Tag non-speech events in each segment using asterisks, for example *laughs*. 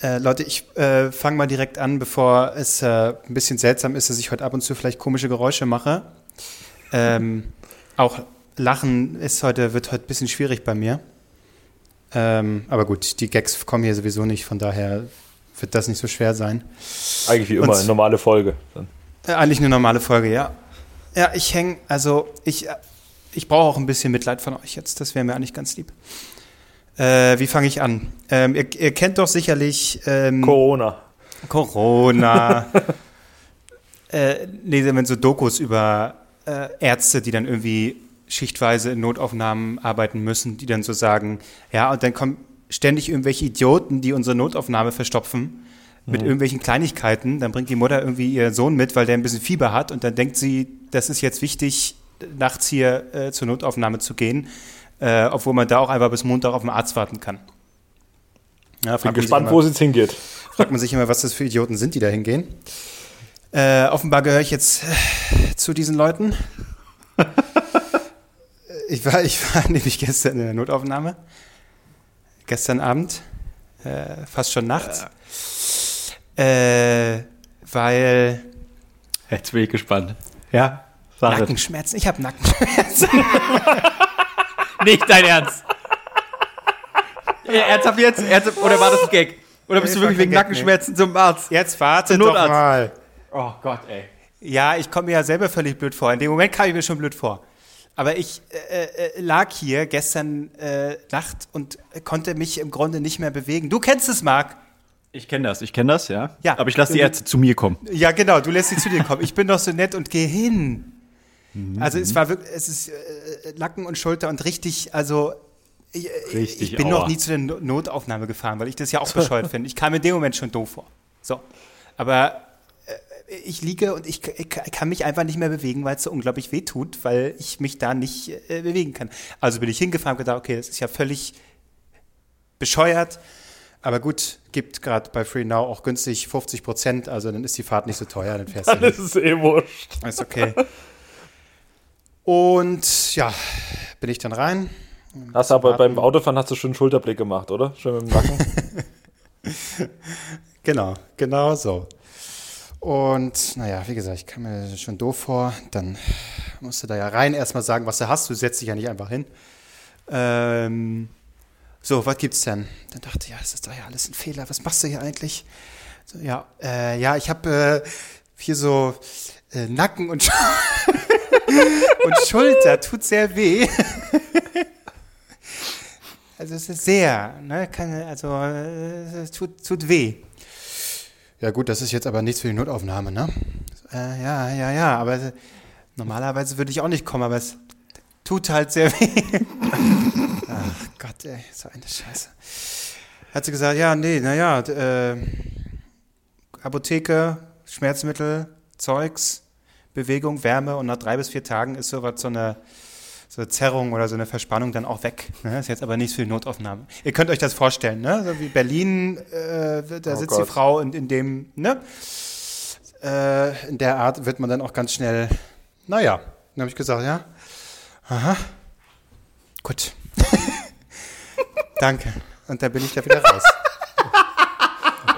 Äh, Leute, ich äh, fange mal direkt an, bevor es äh, ein bisschen seltsam ist, dass ich heute ab und zu vielleicht komische Geräusche mache. Ähm, auch Lachen ist heute, wird heute ein bisschen schwierig bei mir. Ähm, aber gut, die Gags kommen hier sowieso nicht, von daher wird das nicht so schwer sein. Eigentlich wie immer, eine normale Folge. Dann. Äh, eigentlich eine normale Folge, ja. Ja, ich hänge, also ich, ich brauche auch ein bisschen Mitleid von euch jetzt, das wäre mir eigentlich ganz lieb. Äh, wie fange ich an? Ähm, ihr, ihr, kennt doch sicherlich ähm, Corona. Corona. *laughs* äh, nee, wenn so Dokus über äh, Ärzte, die dann irgendwie schichtweise in Notaufnahmen arbeiten müssen, die dann so sagen, ja, und dann kommen ständig irgendwelche Idioten, die unsere Notaufnahme verstopfen mit mhm. irgendwelchen Kleinigkeiten. Dann bringt die Mutter irgendwie ihren Sohn mit, weil der ein bisschen Fieber hat und dann denkt sie, das ist jetzt wichtig, nachts hier äh, zur Notaufnahme zu gehen äh, obwohl man da auch einfach bis Montag auf den Arzt warten kann. Ja, Bin gespannt, immer, wo es jetzt hingeht. Fragt man sich immer, was das für Idioten sind, die da hingehen. Äh, offenbar gehöre ich jetzt äh, zu diesen Leuten. *laughs* ich, war, ich war *laughs* nämlich gestern in der Notaufnahme. Gestern Abend. Äh, fast schon nachts. Äh, weil. Jetzt bin ich gespannt. Ja? Nackenschmerzen. Ich habe Nackenschmerzen. *laughs* Nicht dein Ernst. Ernsthaft jetzt? Ernsthaft, oder war das ein Gag? Oder bist du wirklich wegen Nackenschmerzen zum Arzt? Jetzt warte doch mal. Oh Gott, ey. Ja, ich komme mir ja selber völlig blöd vor. In dem Moment kam ich mir schon blöd vor. Aber ich äh, äh, lag hier gestern äh, Nacht und konnte mich im Grunde nicht mehr bewegen. Du kennst es, Marc. Ich kenne das, ich kenne das, ja. ja. Aber ich lasse die Ärzte zu mir kommen. Ja, genau, du lässt sie zu dir kommen. Ich bin doch so nett und gehe hin. Mhm. Also es war wirklich, es ist äh, Nacken und Schulter und richtig, also ich, äh, richtig, ich bin aua. noch nie zu der Notaufnahme gefahren, weil ich das ja auch *laughs* bescheuert finde. Ich kam in dem Moment schon doof vor. So. Aber äh, ich liege und ich, ich, kann mich einfach nicht mehr bewegen, weil es so unglaublich weh tut, weil ich mich da nicht äh, bewegen kann. Also bin ich hingefahren und gedacht, okay, das ist ja völlig bescheuert. Aber gut, gibt gerade bei Free Now auch günstig 50 Prozent, also dann ist die Fahrt nicht so teuer, dann fährst du. *laughs* Dann ist es eh wurscht. Ist okay. *laughs* Und ja, bin ich dann rein. Hast du aber beim Autofahren hast du schon einen Schulterblick gemacht, oder? Schön mit dem Nacken. *laughs* genau, genau so. Und naja, wie gesagt, ich kam mir schon doof vor. Dann musst du da ja rein erstmal sagen, was du hast. Du setzt dich ja nicht einfach hin. Ähm, so, was gibt's denn? Dann dachte ich, ja, das ist doch ja alles ein Fehler. Was machst du hier eigentlich? So, ja, äh, ja, ich habe äh, hier so äh, Nacken und *laughs* und Schulter tut sehr weh. also es ist sehr, ne, kann, also es tut, tut weh. Ja gut, das ist jetzt aber nichts für die Notaufnahme, ne? Äh, ja, ja, ja, aber normalerweise würde ich auch nicht kommen, aber es tut halt sehr weh. *laughs* Ach Gott, ey, so eine Scheiße. Hat sie gesagt, ja, nee, naja, äh, Apotheke, Schmerzmittel, Zeugs, Bewegung, Wärme und nach drei bis vier Tagen ist sowas so eine, so eine Zerrung oder so eine Verspannung dann auch weg. Ne? Ist jetzt aber nichts für die Notaufnahme. Ihr könnt euch das vorstellen, ne? So wie Berlin, äh, da oh sitzt Gott. die Frau in, in dem, ne? Äh, in der Art wird man dann auch ganz schnell, naja, dann habe ich gesagt, ja, aha, gut. *laughs* Danke. Und dann bin ich da wieder raus.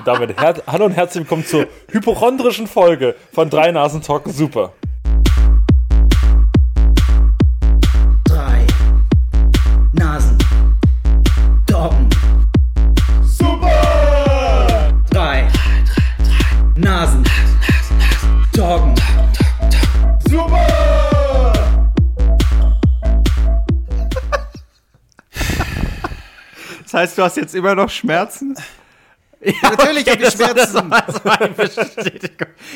Und damit hallo und herzlich willkommen zur hypochondrischen Folge von Drei Nasen Talk Super. Drei Nasen Talken Super. Drei Nasen Talken Super. Das heißt, du hast jetzt immer noch Schmerzen? Ja, natürlich okay, habe ich Schmerzen.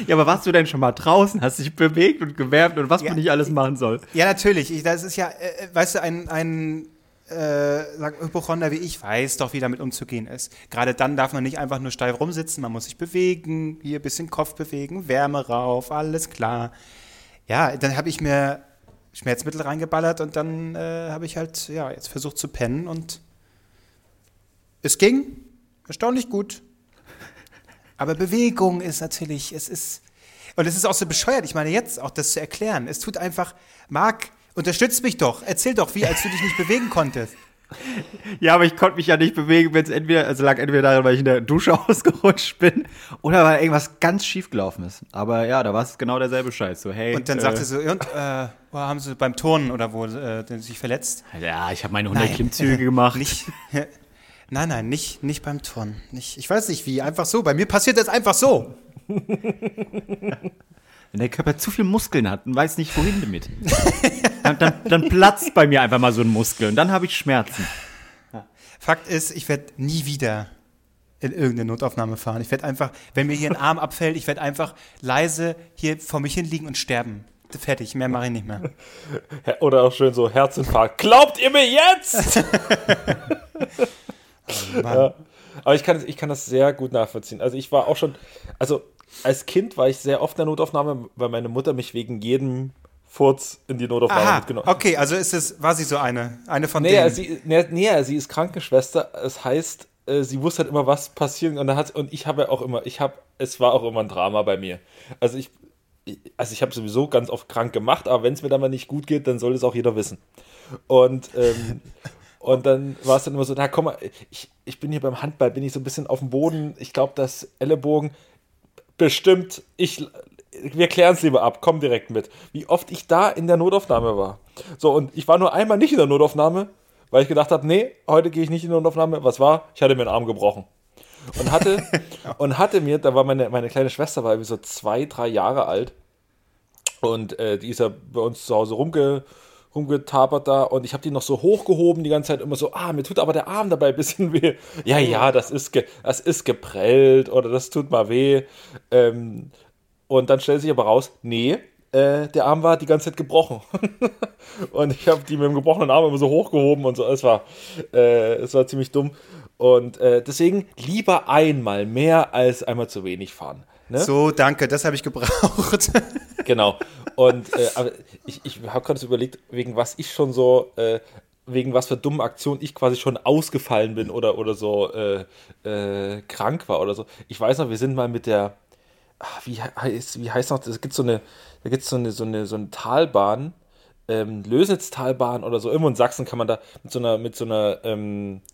Ja, aber warst du denn schon mal draußen? Hast dich bewegt und gewärmt und was ja, man nicht alles machen soll? Ja, natürlich. Ich, das ist ja, äh, äh weißt du, ein, ein äh, Hypochonder wie ich weiß doch, wie damit umzugehen ist. Gerade dann darf man nicht einfach nur steif rumsitzen, man muss sich bewegen, hier ein bisschen Kopf bewegen, Wärme rauf, alles klar. Ja, dann habe ich mir Schmerzmittel reingeballert und dann äh, habe ich halt, ja, jetzt versucht zu pennen und es ging, Erstaunlich gut. Aber Bewegung ist natürlich, es ist, und es ist auch so bescheuert, ich meine jetzt auch das zu erklären. Es tut einfach, Marc, unterstütz mich doch, erzähl doch, wie, als du dich nicht bewegen konntest. Ja, aber ich konnte mich ja nicht bewegen, wenn es entweder, also lag entweder daran, weil ich in der Dusche *laughs* ausgerutscht bin oder weil irgendwas ganz schief gelaufen ist. Aber ja, da war es genau derselbe Scheiß. So, hey. Und dann äh, sagte sie, und, äh, wo haben sie beim Turnen oder wo äh, sich verletzt? Ja, ich habe meine 100 Klimmzüge gemacht. Nicht, *laughs* nein, nein, nicht, nicht beim Turnen. Nicht, ich weiß nicht wie, einfach so. Bei mir passiert das einfach so. *laughs* Wenn der Körper zu viel Muskeln hat und weiß nicht, wohin damit, dann, dann, dann, platzt bei mir einfach mal so ein Muskel und dann habe ich Schmerzen. Fakt ist, ich werde nie wieder in irgendeine Notaufnahme fahren. Ich werde einfach, wenn mir hier ein Arm abfällt, ich werde einfach leise hier vor mich hinliegen und sterben. Fertig, mehr mache ich nicht mehr. *laughs* Oder auch schön so Herzinfarkt. Glaubt ihr mir jetzt? *laughs* oh, ja. Aber ich kann, ich kann das sehr gut nachvollziehen. Also ich war auch schon, also als Kind war ich sehr oft in der Notaufnahme, weil meine Mutter mich wegen jedem Furz in die Notaufnahme Aha, mitgenommen. Okay, also ist es, war sie so eine, eine von nee, denen? Sie, nee, nee, sie ist Krankenschwester. Es heißt, äh, sie wusste halt immer, was passieren und, hat, und ich habe auch immer, ich habe, es war auch immer ein Drama bei mir. Also ich, also ich habe sowieso ganz oft krank gemacht, aber wenn es mir dann mal nicht gut geht, dann soll es auch jeder wissen. Und ähm, *laughs* Und dann war es dann immer so, na komm mal, ich, ich bin hier beim Handball, bin ich so ein bisschen auf dem Boden. Ich glaube, das Ellenbogen, bestimmt, ich, wir klären es lieber ab, komm direkt mit. Wie oft ich da in der Notaufnahme war. So, und ich war nur einmal nicht in der Notaufnahme, weil ich gedacht habe, nee, heute gehe ich nicht in die Notaufnahme. Was war? Ich hatte mir den Arm gebrochen. Und hatte, *laughs* und hatte mir, da war meine, meine kleine Schwester, war irgendwie so zwei, drei Jahre alt. Und äh, die ist ja bei uns zu Hause rumge, rumgetapert da und ich habe die noch so hochgehoben die ganze Zeit immer so, ah, mir tut aber der Arm dabei ein bisschen *laughs* weh. Ja, ja, das ist, ge das ist geprellt oder das tut mal weh. Ähm, und dann stellt sich aber raus, nee, äh, der Arm war die ganze Zeit gebrochen. *laughs* und ich habe die mit dem gebrochenen Arm immer so hochgehoben und so. Es war, äh, es war ziemlich dumm. Und äh, deswegen lieber einmal mehr als einmal zu wenig fahren. Ne? So, danke, das habe ich gebraucht. *laughs* genau. Und äh, ich, ich habe gerade so überlegt, wegen was ich schon so, äh, wegen was für dummen Aktionen ich quasi schon ausgefallen bin oder, oder so äh, äh krank war oder so. Ich weiß noch, wir sind mal mit der, ach, wie, heißt, wie heißt noch, das gibt so eine, da gibt so eine, so eine, so eine Talbahn, ähm, Lösnitztalbahn oder so. Irgendwo in Sachsen kann man da mit so einer, mit so einer, ähm, äh,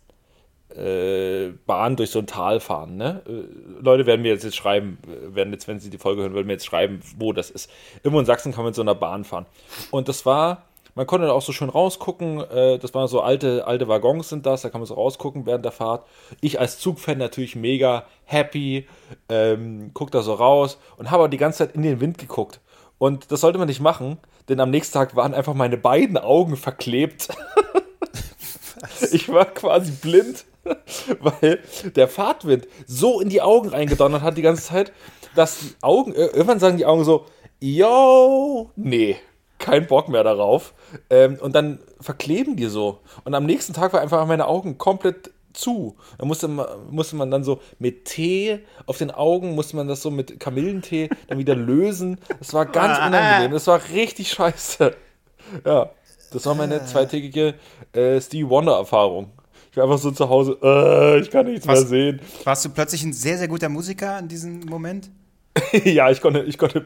Bahn durch so ein Tal fahren. Ne? Äh, Leute werden mir jetzt, schreiben, äh, werden jetzt, wenn sie die Folge hören, werden mir jetzt schreiben, wo das ist. Irgendwo in Sachsen kann man mit so einer Bahn fahren. Und das war, man konnte da auch so schön rausgucken. Äh, das waren so alte, alte Waggons sind das, da kann man so rausgucken während der Fahrt. Ich als Zugfan natürlich mega happy, ähm, guck da so raus und habe auch die ganze Zeit in den Wind geguckt. Und das sollte man nicht machen, denn am nächsten Tag waren einfach meine beiden Augen verklebt. *laughs* ich war quasi blind *laughs* weil der Fahrtwind so in die Augen reingedonnert hat die ganze Zeit, dass die Augen, äh, irgendwann sagen die Augen so, yo, nee, kein Bock mehr darauf. Ähm, und dann verkleben die so. Und am nächsten Tag war einfach meine Augen komplett zu. Da musste man, musste man dann so mit Tee auf den Augen, musste man das so mit Kamillentee dann wieder lösen. Das war ganz ah. unangenehm. Das war richtig scheiße. Ja, das war meine zweitägige äh, Stevie Wonder-Erfahrung. Ich war einfach so zu Hause, äh, ich kann nichts warst, mehr sehen. Warst du plötzlich ein sehr, sehr guter Musiker in diesem Moment? *laughs* ja, ich konnte, ich konnte,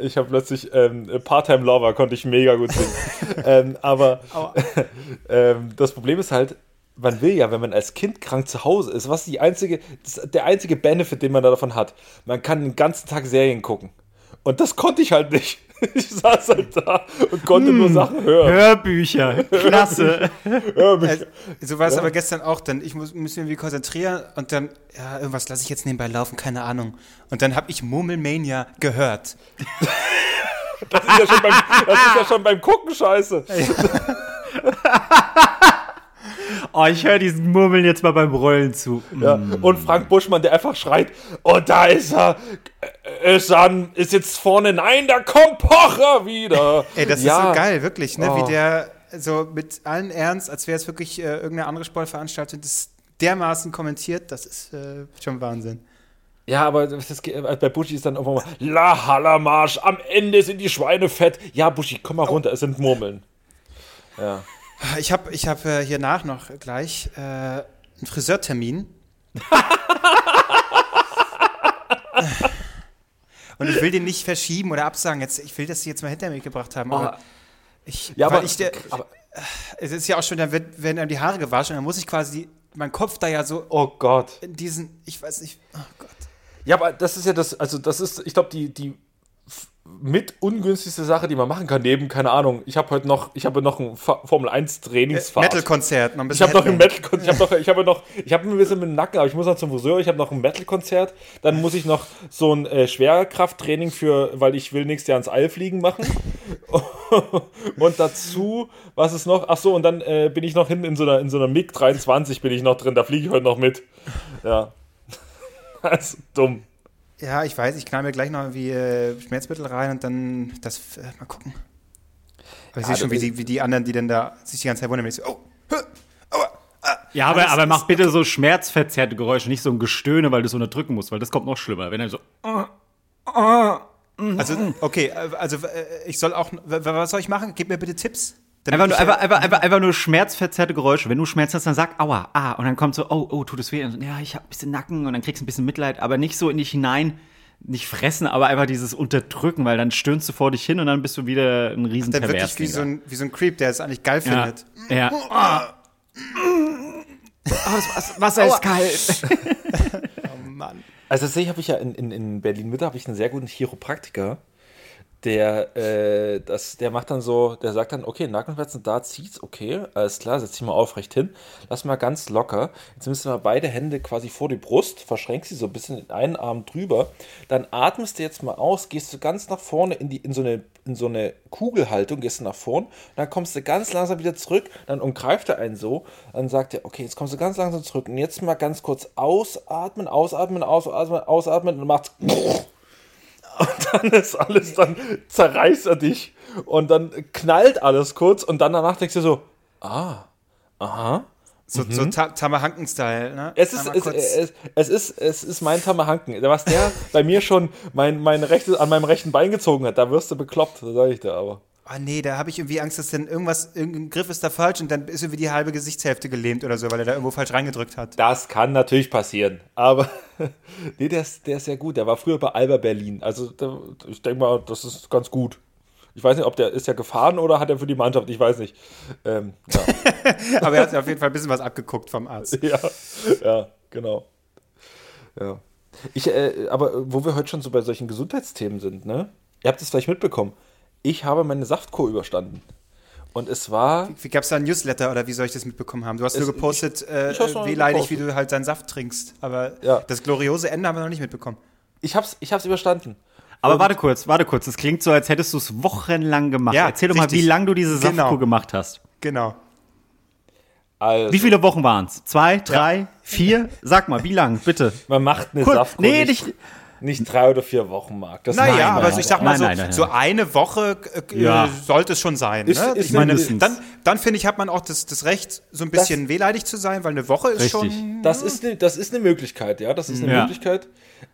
ich habe plötzlich ähm, Part-Time Lover konnte ich mega gut singen. *laughs* ähm, aber *laughs* ähm, das Problem ist halt, man will ja, wenn man als Kind krank zu Hause ist, was die einzige, der einzige Benefit, den man davon hat, man kann den ganzen Tag Serien gucken. Und das konnte ich halt nicht. *laughs* Ich saß halt da und konnte hm, nur Sachen hören. Hörbücher, klasse. *laughs* Hörbücher. Äh, so war es ja. aber gestern auch. Dann ich muss, muss mich irgendwie konzentrieren und dann, ja, irgendwas lasse ich jetzt nebenbei laufen, keine Ahnung. Und dann habe ich Murmelmania gehört. das, ist ja schon beim, das ist ja schon beim Gucken scheiße. Oh, ich höre diesen Murmeln jetzt mal beim Rollen zu. Ja. Mm. Und Frank Buschmann, der einfach schreit, oh, da ist er, ist, an, ist jetzt vorne, nein, da kommt Pocher wieder. *laughs* Ey, das ja. ist so geil, wirklich, ne? Oh. Wie der so mit allen Ernst, als wäre es wirklich äh, irgendeine andere Sportveranstaltung, das dermaßen kommentiert, das ist äh, schon Wahnsinn. Ja, aber das, äh, bei Buschi ist dann irgendwann mal, La Hallamarsch, am Ende sind die Schweine fett. Ja, Buschi, komm mal runter, oh. es sind Murmeln. Ja. Ich habe ich hab, äh, hier nach noch gleich äh, einen Friseurtermin. Und ich will den nicht verschieben oder absagen. Jetzt, ich will, dass sie jetzt mal hinter mir gebracht haben. Aber oh. ich, ja, aber, ich der, aber es ist ja auch schon, dann wird, werden einem die Haare gewaschen, dann muss ich quasi mein Kopf da ja so Oh Gott. in diesen, ich weiß nicht, oh Gott. Ja, aber das ist ja das, also das ist, ich glaube, die, die mit ungünstigste Sache, die man machen kann, neben, keine Ahnung, ich habe heute noch, ich habe noch ein Fa- Formel 1 Trainingsfahrt. Metal-Konzert, noch ein Ich bisschen habe noch ein. Metal-Konzert, ich habe noch, ich habe noch, ich habe ein bisschen mit dem Nacken, aber ich muss noch zum Friseur, ich habe noch ein Metal-Konzert, dann muss ich noch so ein äh, Schwerkrafttraining für, weil ich will nächstes Jahr ins All fliegen machen. *laughs* und dazu, was ist noch? Ach so, und dann äh, bin ich noch hinten in so einer, in so einer MiG 23 bin ich noch drin, da fliege ich heute noch mit. Ja. *laughs* Das ist dumm. Ja, ich weiß, ich knall mir gleich noch irgendwie äh, Schmerzmittel rein und dann das, äh, mal gucken. Aber ich Ja, sehe schon, wie die, wie die anderen, die dann da sich die ganze Zeit wundern, wenn ich so, oh, hö, aua, ah. Ja, aber, aber mach bitte so schmerzverzerrte Geräusche, nicht so ein Gestöhne, weil du es unterdrücken musst, weil das kommt noch schlimmer. Wenn er so. Also, okay, äh, also äh, ich soll auch, was soll ich machen? Gib mir bitte Tipps. Einfach nur, einfach, einfach, einfach, einfach nur schmerzverzerrte Geräusche. Wenn du Schmerz hast, dann sag aua, ah. Und dann kommt so, oh, oh, tut es weh. Und, ja, ich hab ein bisschen Nacken und dann kriegst du ein bisschen Mitleid, aber nicht so in dich hinein, nicht fressen, aber einfach dieses Unterdrücken, weil dann stöhnst du vor dich hin und dann bist du wieder ein riesen dann wirklich wie so, ein, wie so ein Creep, der es eigentlich geil ja. findet. ja. Oh, das Was- Wasser ist kalt. *laughs* Oh Mann. Also tatsächlich habe ich ja in, in, in Berlin Mitte habe ich einen sehr guten Chiropraktiker, der äh, das, der macht dann so, der sagt dann, okay, Nackenschmerzen, da zieht's, okay, alles klar, setz dich mal aufrecht hin, lass mal ganz locker. Jetzt du mal beide Hände quasi vor die Brust, verschränkst sie so ein bisschen in einen Arm drüber, dann atmest du jetzt mal aus, gehst du ganz nach vorne in die in so eine in so eine Kugelhaltung, gehst du nach vorn, dann kommst du ganz langsam wieder zurück, dann umgreift er einen so, dann sagt er, okay, jetzt kommst du ganz langsam zurück und jetzt mal ganz kurz ausatmen, ausatmen, ausatmen, ausatmen und macht's und dann ist alles, dann zerreißt er dich und dann knallt alles kurz und dann danach denkst du so, ah, aha. So, so Ta Tamahanken-Style, ne? Mhm. Es ist, es, es, es ist, es ist mein Tamahanken. Was der bei mir schon mein, mein rechte, an meinem rechten Bein gezogen hat, da wirst du bekloppt, das sag ich dir aber. Ah nee, da habe ich irgendwie Angst, dass dann irgendwas, irgendein Griff ist da falsch und dann ist irgendwie die halbe Gesichtshälfte gelähmt oder so, weil er da irgendwo falsch reingedrückt hat. Das kann natürlich passieren, aber *laughs* nee, der ist, der ist sehr gut. Der war früher bei Alba Berlin. Also der, ich denke mal, das ist ganz gut. Ich weiß nicht, ob der ist ja gefahren oder hat er für die Mannschaft, ich weiß nicht. Ähm, ja. *laughs* Aber er hat auf jeden Fall ein bisschen was abgeguckt vom Arzt. *laughs* ja, ja, genau. Ja. Ich, äh, aber wo wir heute schon so bei solchen Gesundheitsthemen sind, ne? Ihr habt es vielleicht mitbekommen. Ich habe meine Saftkur überstanden. Und es war. Wie gab es da ein Newsletter oder wie soll ich das mitbekommen haben? Du hast Es- nur gepostet, äh, ich mal wehleidig, wie du halt deinen Saft trinkst. Aber Ja. das gloriose Ende haben wir noch nicht mitbekommen. Ich hab's, ich hab's überstanden. Aber warte kurz, warte kurz. Das klingt so, als hättest du es wochenlang gemacht. Ja, Erzähl doch mal, wie lange du diese Genau. Saftkur gemacht hast. Genau. Also, Wie viele Wochen waren es? Zwei, drei, vier? Sag mal, wie lang, bitte. man macht eine Kurz. Saftkur Nee, nicht, nicht- nicht drei oder vier Wochen, Marc. Das Naja, Nein, aber nein, ich sag mal nein, so, nein, nein, so eine Woche äh, Ja. sollte es schon sein. Ist- ne? ist ich meine, dann, dann finde ich, hat man auch das, das Recht, so ein bisschen wehleidig zu sein, weil eine Woche ist Richtig. schon. Das ist eine, das ist eine Möglichkeit, ja. Das ist eine Ja. Möglichkeit.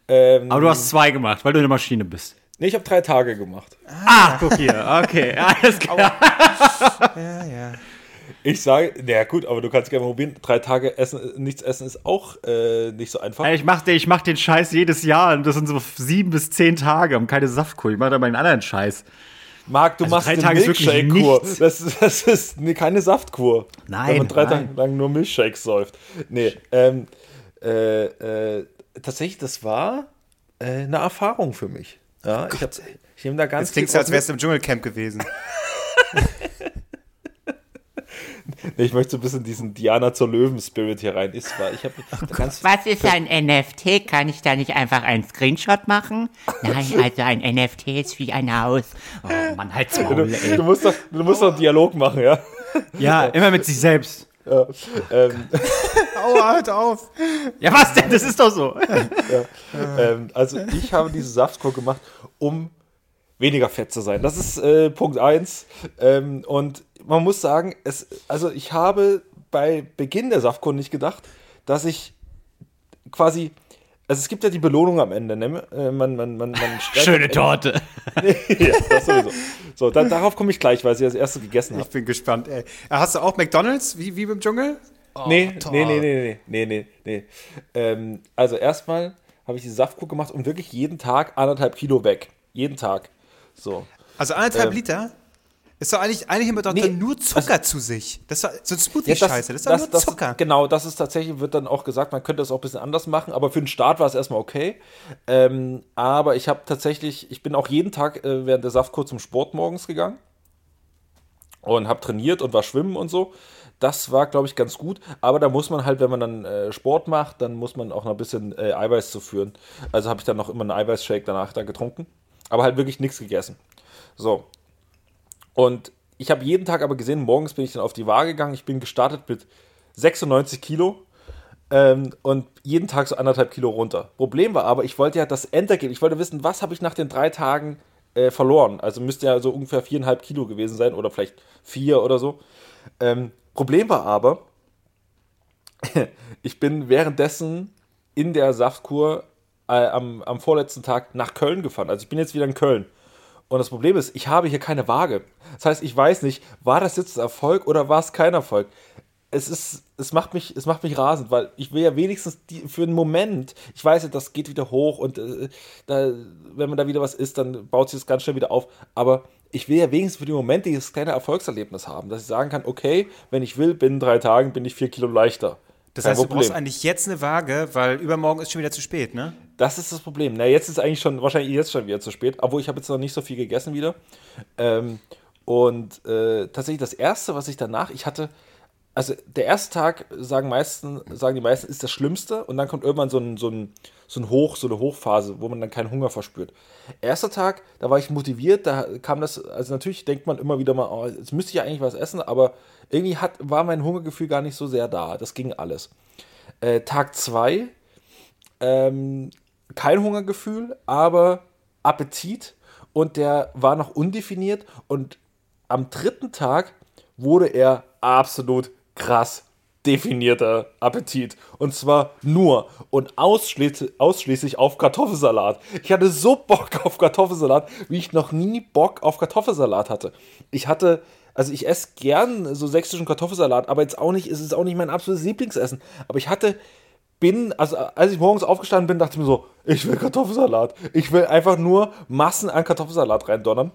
Ähm, Aber du hast zwei gemacht, weil du eine Maschine bist. nee, ich habe drei Tage gemacht. Ah, guck hier. Okay, *laughs* alles klar. Ja, ja. Ich sage, naja gut, aber du kannst gerne mal probieren. Drei Tage essen, nichts essen ist auch äh, nicht so einfach. Ey, Ich mach, den- ich mach den Scheiß jedes Jahr und das sind so sieben bis zehn Tage und keine Saftkur. Ich mach da meinen anderen Scheiß. Marc, du Also machst drei eine Milkshake-Kur. Das, ist- das ist nee, keine Saftkur. Nein, Wenn man drei nein. Tage lang nur Milchshakes säuft. Nee, ähm, äh, äh, tatsächlich, das war äh, eine Erfahrung für mich. Ja, ich, hab, ich nehme da ganz Jetzt klingt als wärst du im Dschungelcamp gewesen. *laughs* *laughs* Nee, ich möchte so ein bisschen diesen Diana zur Löwen-Spirit hier rein. Ist wahr. Ich habe ganz Was ist ein NFT? Kann ich da nicht einfach einen Screenshot machen? Nein, *laughs* also ein NFT ist wie ein Haus. Oh Mann, halt's du, Maul, ey. du musst doch, du musst doch einen Dialog machen, ja. Ja, immer mit sich selbst. ja. Ähm, *laughs* Aua, hört auf. Ja, was denn? Das ist doch so. ähm, also ich habe diese Saftkur gemacht, um weniger fett zu sein. Das ist äh, Punkt 1. Ähm, und man muss sagen, es, also ich habe bei Beginn der Saftkur nicht gedacht, dass ich quasi, also es gibt ja die Belohnung am Ende, ne? Äh, man, man, man, man *laughs* Schöne Torte. *laughs* ja, das sowieso. So, da, darauf komme ich gleich, weil ich das erste gegessen habe. Ich bin gespannt, ey. Hast du auch McDonalds, wie, wie im Dschungel? nee, toll. nee, nee, nee, nee, nee, nee, nee. Ähm, also erstmal habe ich die Saftkur gemacht und wirklich jeden Tag anderthalb Kilo weg. Jeden Tag. So. Also anderthalb Ähm, Liter? Ist doch eigentlich, eigentlich immer doch Nee, dann nur Zucker also- zu sich. Das ist so ein Ja, Smoothie-Scheiße, das, ist doch nur Zucker. genau, das ist tatsächlich, wird dann auch gesagt, man könnte das auch ein bisschen anders machen, aber für den Start war es erstmal okay. Ähm, aber ich habe tatsächlich, ich bin auch jeden Tag äh, während der Saftkur zum Sport morgens gegangen und habe trainiert und war schwimmen und so. Das war, glaube ich, ganz gut. Aber da muss man halt, wenn man dann äh, Sport macht, dann muss man auch noch ein bisschen äh, Eiweiß zuführen. Also habe ich dann noch immer einen Eiweißshake danach da getrunken. Aber halt wirklich nichts gegessen. So. Und ich habe jeden Tag aber gesehen, morgens bin ich dann auf die Waage gegangen. Ich bin gestartet mit 96 Kilo ähm, und jeden Tag so anderthalb Kilo runter. Problem war aber, ich wollte ja das Endergebnis, ich wollte wissen, was habe ich nach den drei Tagen äh, verloren. Also müsste ja so ungefähr viereinhalb Kilo gewesen sein oder vielleicht vier oder so. Ähm, Problem war aber, *laughs* ich bin währenddessen in der Saftkur äh, am, am vorletzten Tag nach Köln gefahren. Also ich bin jetzt wieder in Köln. Und das Problem ist, ich habe hier keine Waage. Das heißt, ich weiß nicht, war das jetzt ein Erfolg oder war es kein Erfolg? Es ist, es macht mich, es macht mich rasend, weil ich will ja wenigstens die, für einen Moment, ich weiß ja, das geht wieder hoch und äh, da, wenn man da wieder was isst, dann baut sich das ganz schnell wieder auf. Aber ich will ja wenigstens für den Moment dieses kleine Erfolgserlebnis haben, dass ich sagen kann, okay, wenn ich will, binnen drei Tagen bin ich vier Kilo leichter. Das Kein heißt, du brauchst Problem. eigentlich jetzt eine Waage, weil übermorgen ist schon wieder zu spät, ne? Das ist das Problem. Na, jetzt ist eigentlich schon, wahrscheinlich jetzt schon wieder zu spät, obwohl ich habe jetzt noch nicht so viel gegessen wieder. Ähm, und äh, tatsächlich das erste, was ich danach, ich hatte, also der erste Tag sagen meisten, sagen die meisten, ist das Schlimmste und dann kommt irgendwann so ein, so ein, so ein Hoch, so eine Hochphase, wo man dann keinen Hunger verspürt. Erster Tag, da war ich motiviert, da kam das, also natürlich denkt man immer wieder mal, oh, jetzt müsste ich ja eigentlich was essen, aber irgendwie hat, war mein Hungergefühl gar nicht so sehr da. Das ging alles. Äh, Tag zwei ähm, kein Hungergefühl, aber Appetit und der war noch undefiniert und am dritten Tag wurde er absolut krass definierter Appetit. Und zwar nur und ausschließlich, ausschließlich auf Kartoffelsalat. Ich hatte so Bock auf Kartoffelsalat, wie ich noch nie Bock auf Kartoffelsalat hatte. Ich hatte, also ich esse gern so sächsischen Kartoffelsalat, aber jetzt auch nicht, es ist auch nicht mein absolutes Lieblingsessen. Aber ich hatte bin, also als ich morgens aufgestanden bin, dachte ich mir so, ich will Kartoffelsalat. Ich will einfach nur Massen an Kartoffelsalat reindonnern.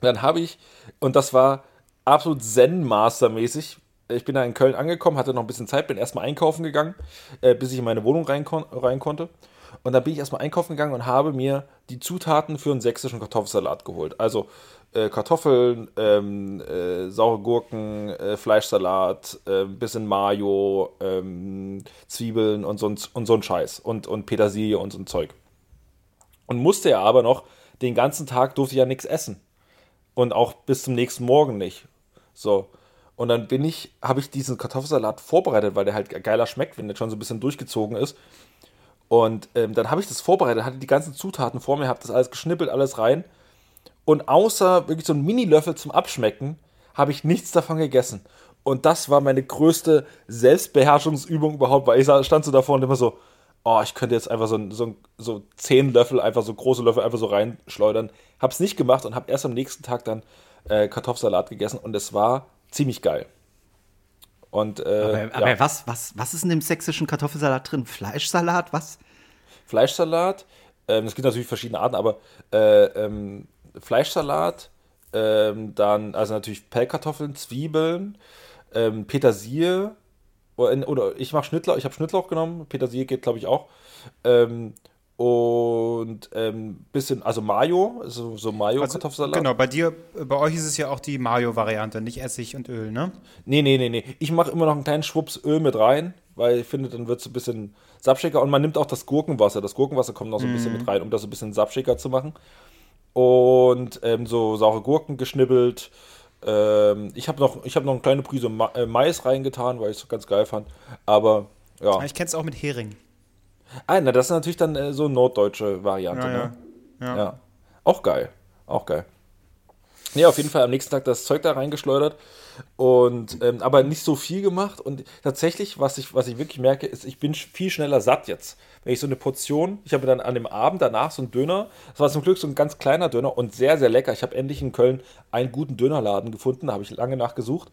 Dann habe ich, und das war absolut Zen-Master-mäßig, ich bin da in Köln angekommen, hatte noch ein bisschen Zeit, bin erstmal einkaufen gegangen, äh, bis ich in meine Wohnung rein, rein konnte. Und dann bin ich erstmal einkaufen gegangen und habe mir die Zutaten für einen sächsischen Kartoffelsalat geholt. Also äh, Kartoffeln, ähm, äh, saure Gurken, äh, Fleischsalat, äh, bisschen Mayo, ähm, Zwiebeln und so, ein- und so ein Scheiß. Und, und Petersilie und so ein Zeug. Und musste ja aber noch, den ganzen Tag durfte ich ja nichts essen. Und auch bis zum nächsten Morgen nicht. So. Und dann bin ich, habe ich diesen Kartoffelsalat vorbereitet, weil der halt geiler schmeckt, wenn der schon so ein bisschen durchgezogen ist. Und ähm, dann habe ich das vorbereitet, hatte die ganzen Zutaten vor mir, habe das alles geschnippelt, alles rein. Und außer wirklich so einen Mini-Löffel zum Abschmecken, habe ich nichts davon gegessen. Und das war meine größte Selbstbeherrschungsübung überhaupt, weil ich stand so davor und immer so, oh, ich könnte jetzt einfach so, ein- so, ein- so zehn Löffel, einfach so große Löffel einfach so reinschleudern. Hab's nicht gemacht und habe erst am nächsten Tag dann äh, Kartoffelsalat gegessen und es war ziemlich geil. Und äh, Aber, ja. aber was, was, was ist in dem sächsischen Kartoffelsalat drin? Fleischsalat? Was? Fleischsalat. Ähm, es gibt natürlich verschiedene Arten, aber äh, ähm, Fleischsalat, ähm, dann also natürlich Pellkartoffeln, Zwiebeln, ähm, Petersilie oder, oder ich mache Schnittlauch, ich habe Schnittlauch genommen, Petersilie geht glaube ich auch. Ähm, und ähm, bisschen, also Mayo, so, so Mayo-Kartoffelsalat. Genau, bei dir, bei euch ist es ja auch die Mayo-Variante, nicht Essig und Öl, ne? Nee, nee, nee, nee. Ich mache immer noch einen kleinen Schwupps Öl mit rein, weil ich finde, dann wird es ein bisschen sapschiger. Und man nimmt auch das Gurkenwasser. Das Gurkenwasser kommt noch so ein bisschen mit rein, um das so ein bisschen sapschiger zu machen. Und ähm, so saure Gurken geschnibbelt. Ähm, ich habe noch, ich hab noch eine kleine Prise Ma äh, Mais reingetan, weil ich es ganz geil fand. Aber ja. Ich kenne es auch mit Hering. Ah, na, das ist natürlich dann äh, so eine norddeutsche Variante. Ja, ne? ja. Ja. Auch geil. Auch geil. Ja, auf jeden Fall am nächsten Tag das Zeug da reingeschleudert und ähm, aber nicht so viel gemacht und tatsächlich, was ich, was ich wirklich merke, ist, ich bin viel schneller satt jetzt. Wenn ich so eine Portion, ich habe dann an dem Abend danach so einen Döner, das war zum Glück so ein ganz kleiner Döner und sehr, sehr lecker. Ich habe endlich in Köln einen guten Dönerladen gefunden, da habe ich lange nachgesucht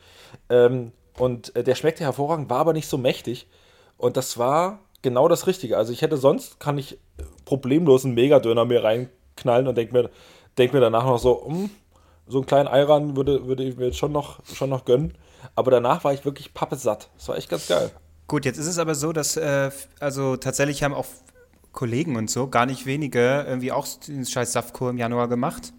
ähm, und äh, der schmeckte hervorragend, war aber nicht so mächtig und das war genau das Richtige. Also ich hätte sonst, kann ich äh, problemlos einen Megadöner mir reinknallen und denke mir, denk mir danach noch so, hm, So einen kleinen Eiran würde, würde ich mir jetzt schon noch, schon noch gönnen. Aber danach war ich wirklich pappesatt. Das war echt ganz geil. Gut, jetzt ist es aber so, dass, äh, also tatsächlich haben auch Kollegen und so, gar nicht wenige, irgendwie auch den scheiß Saftkur im Januar gemacht.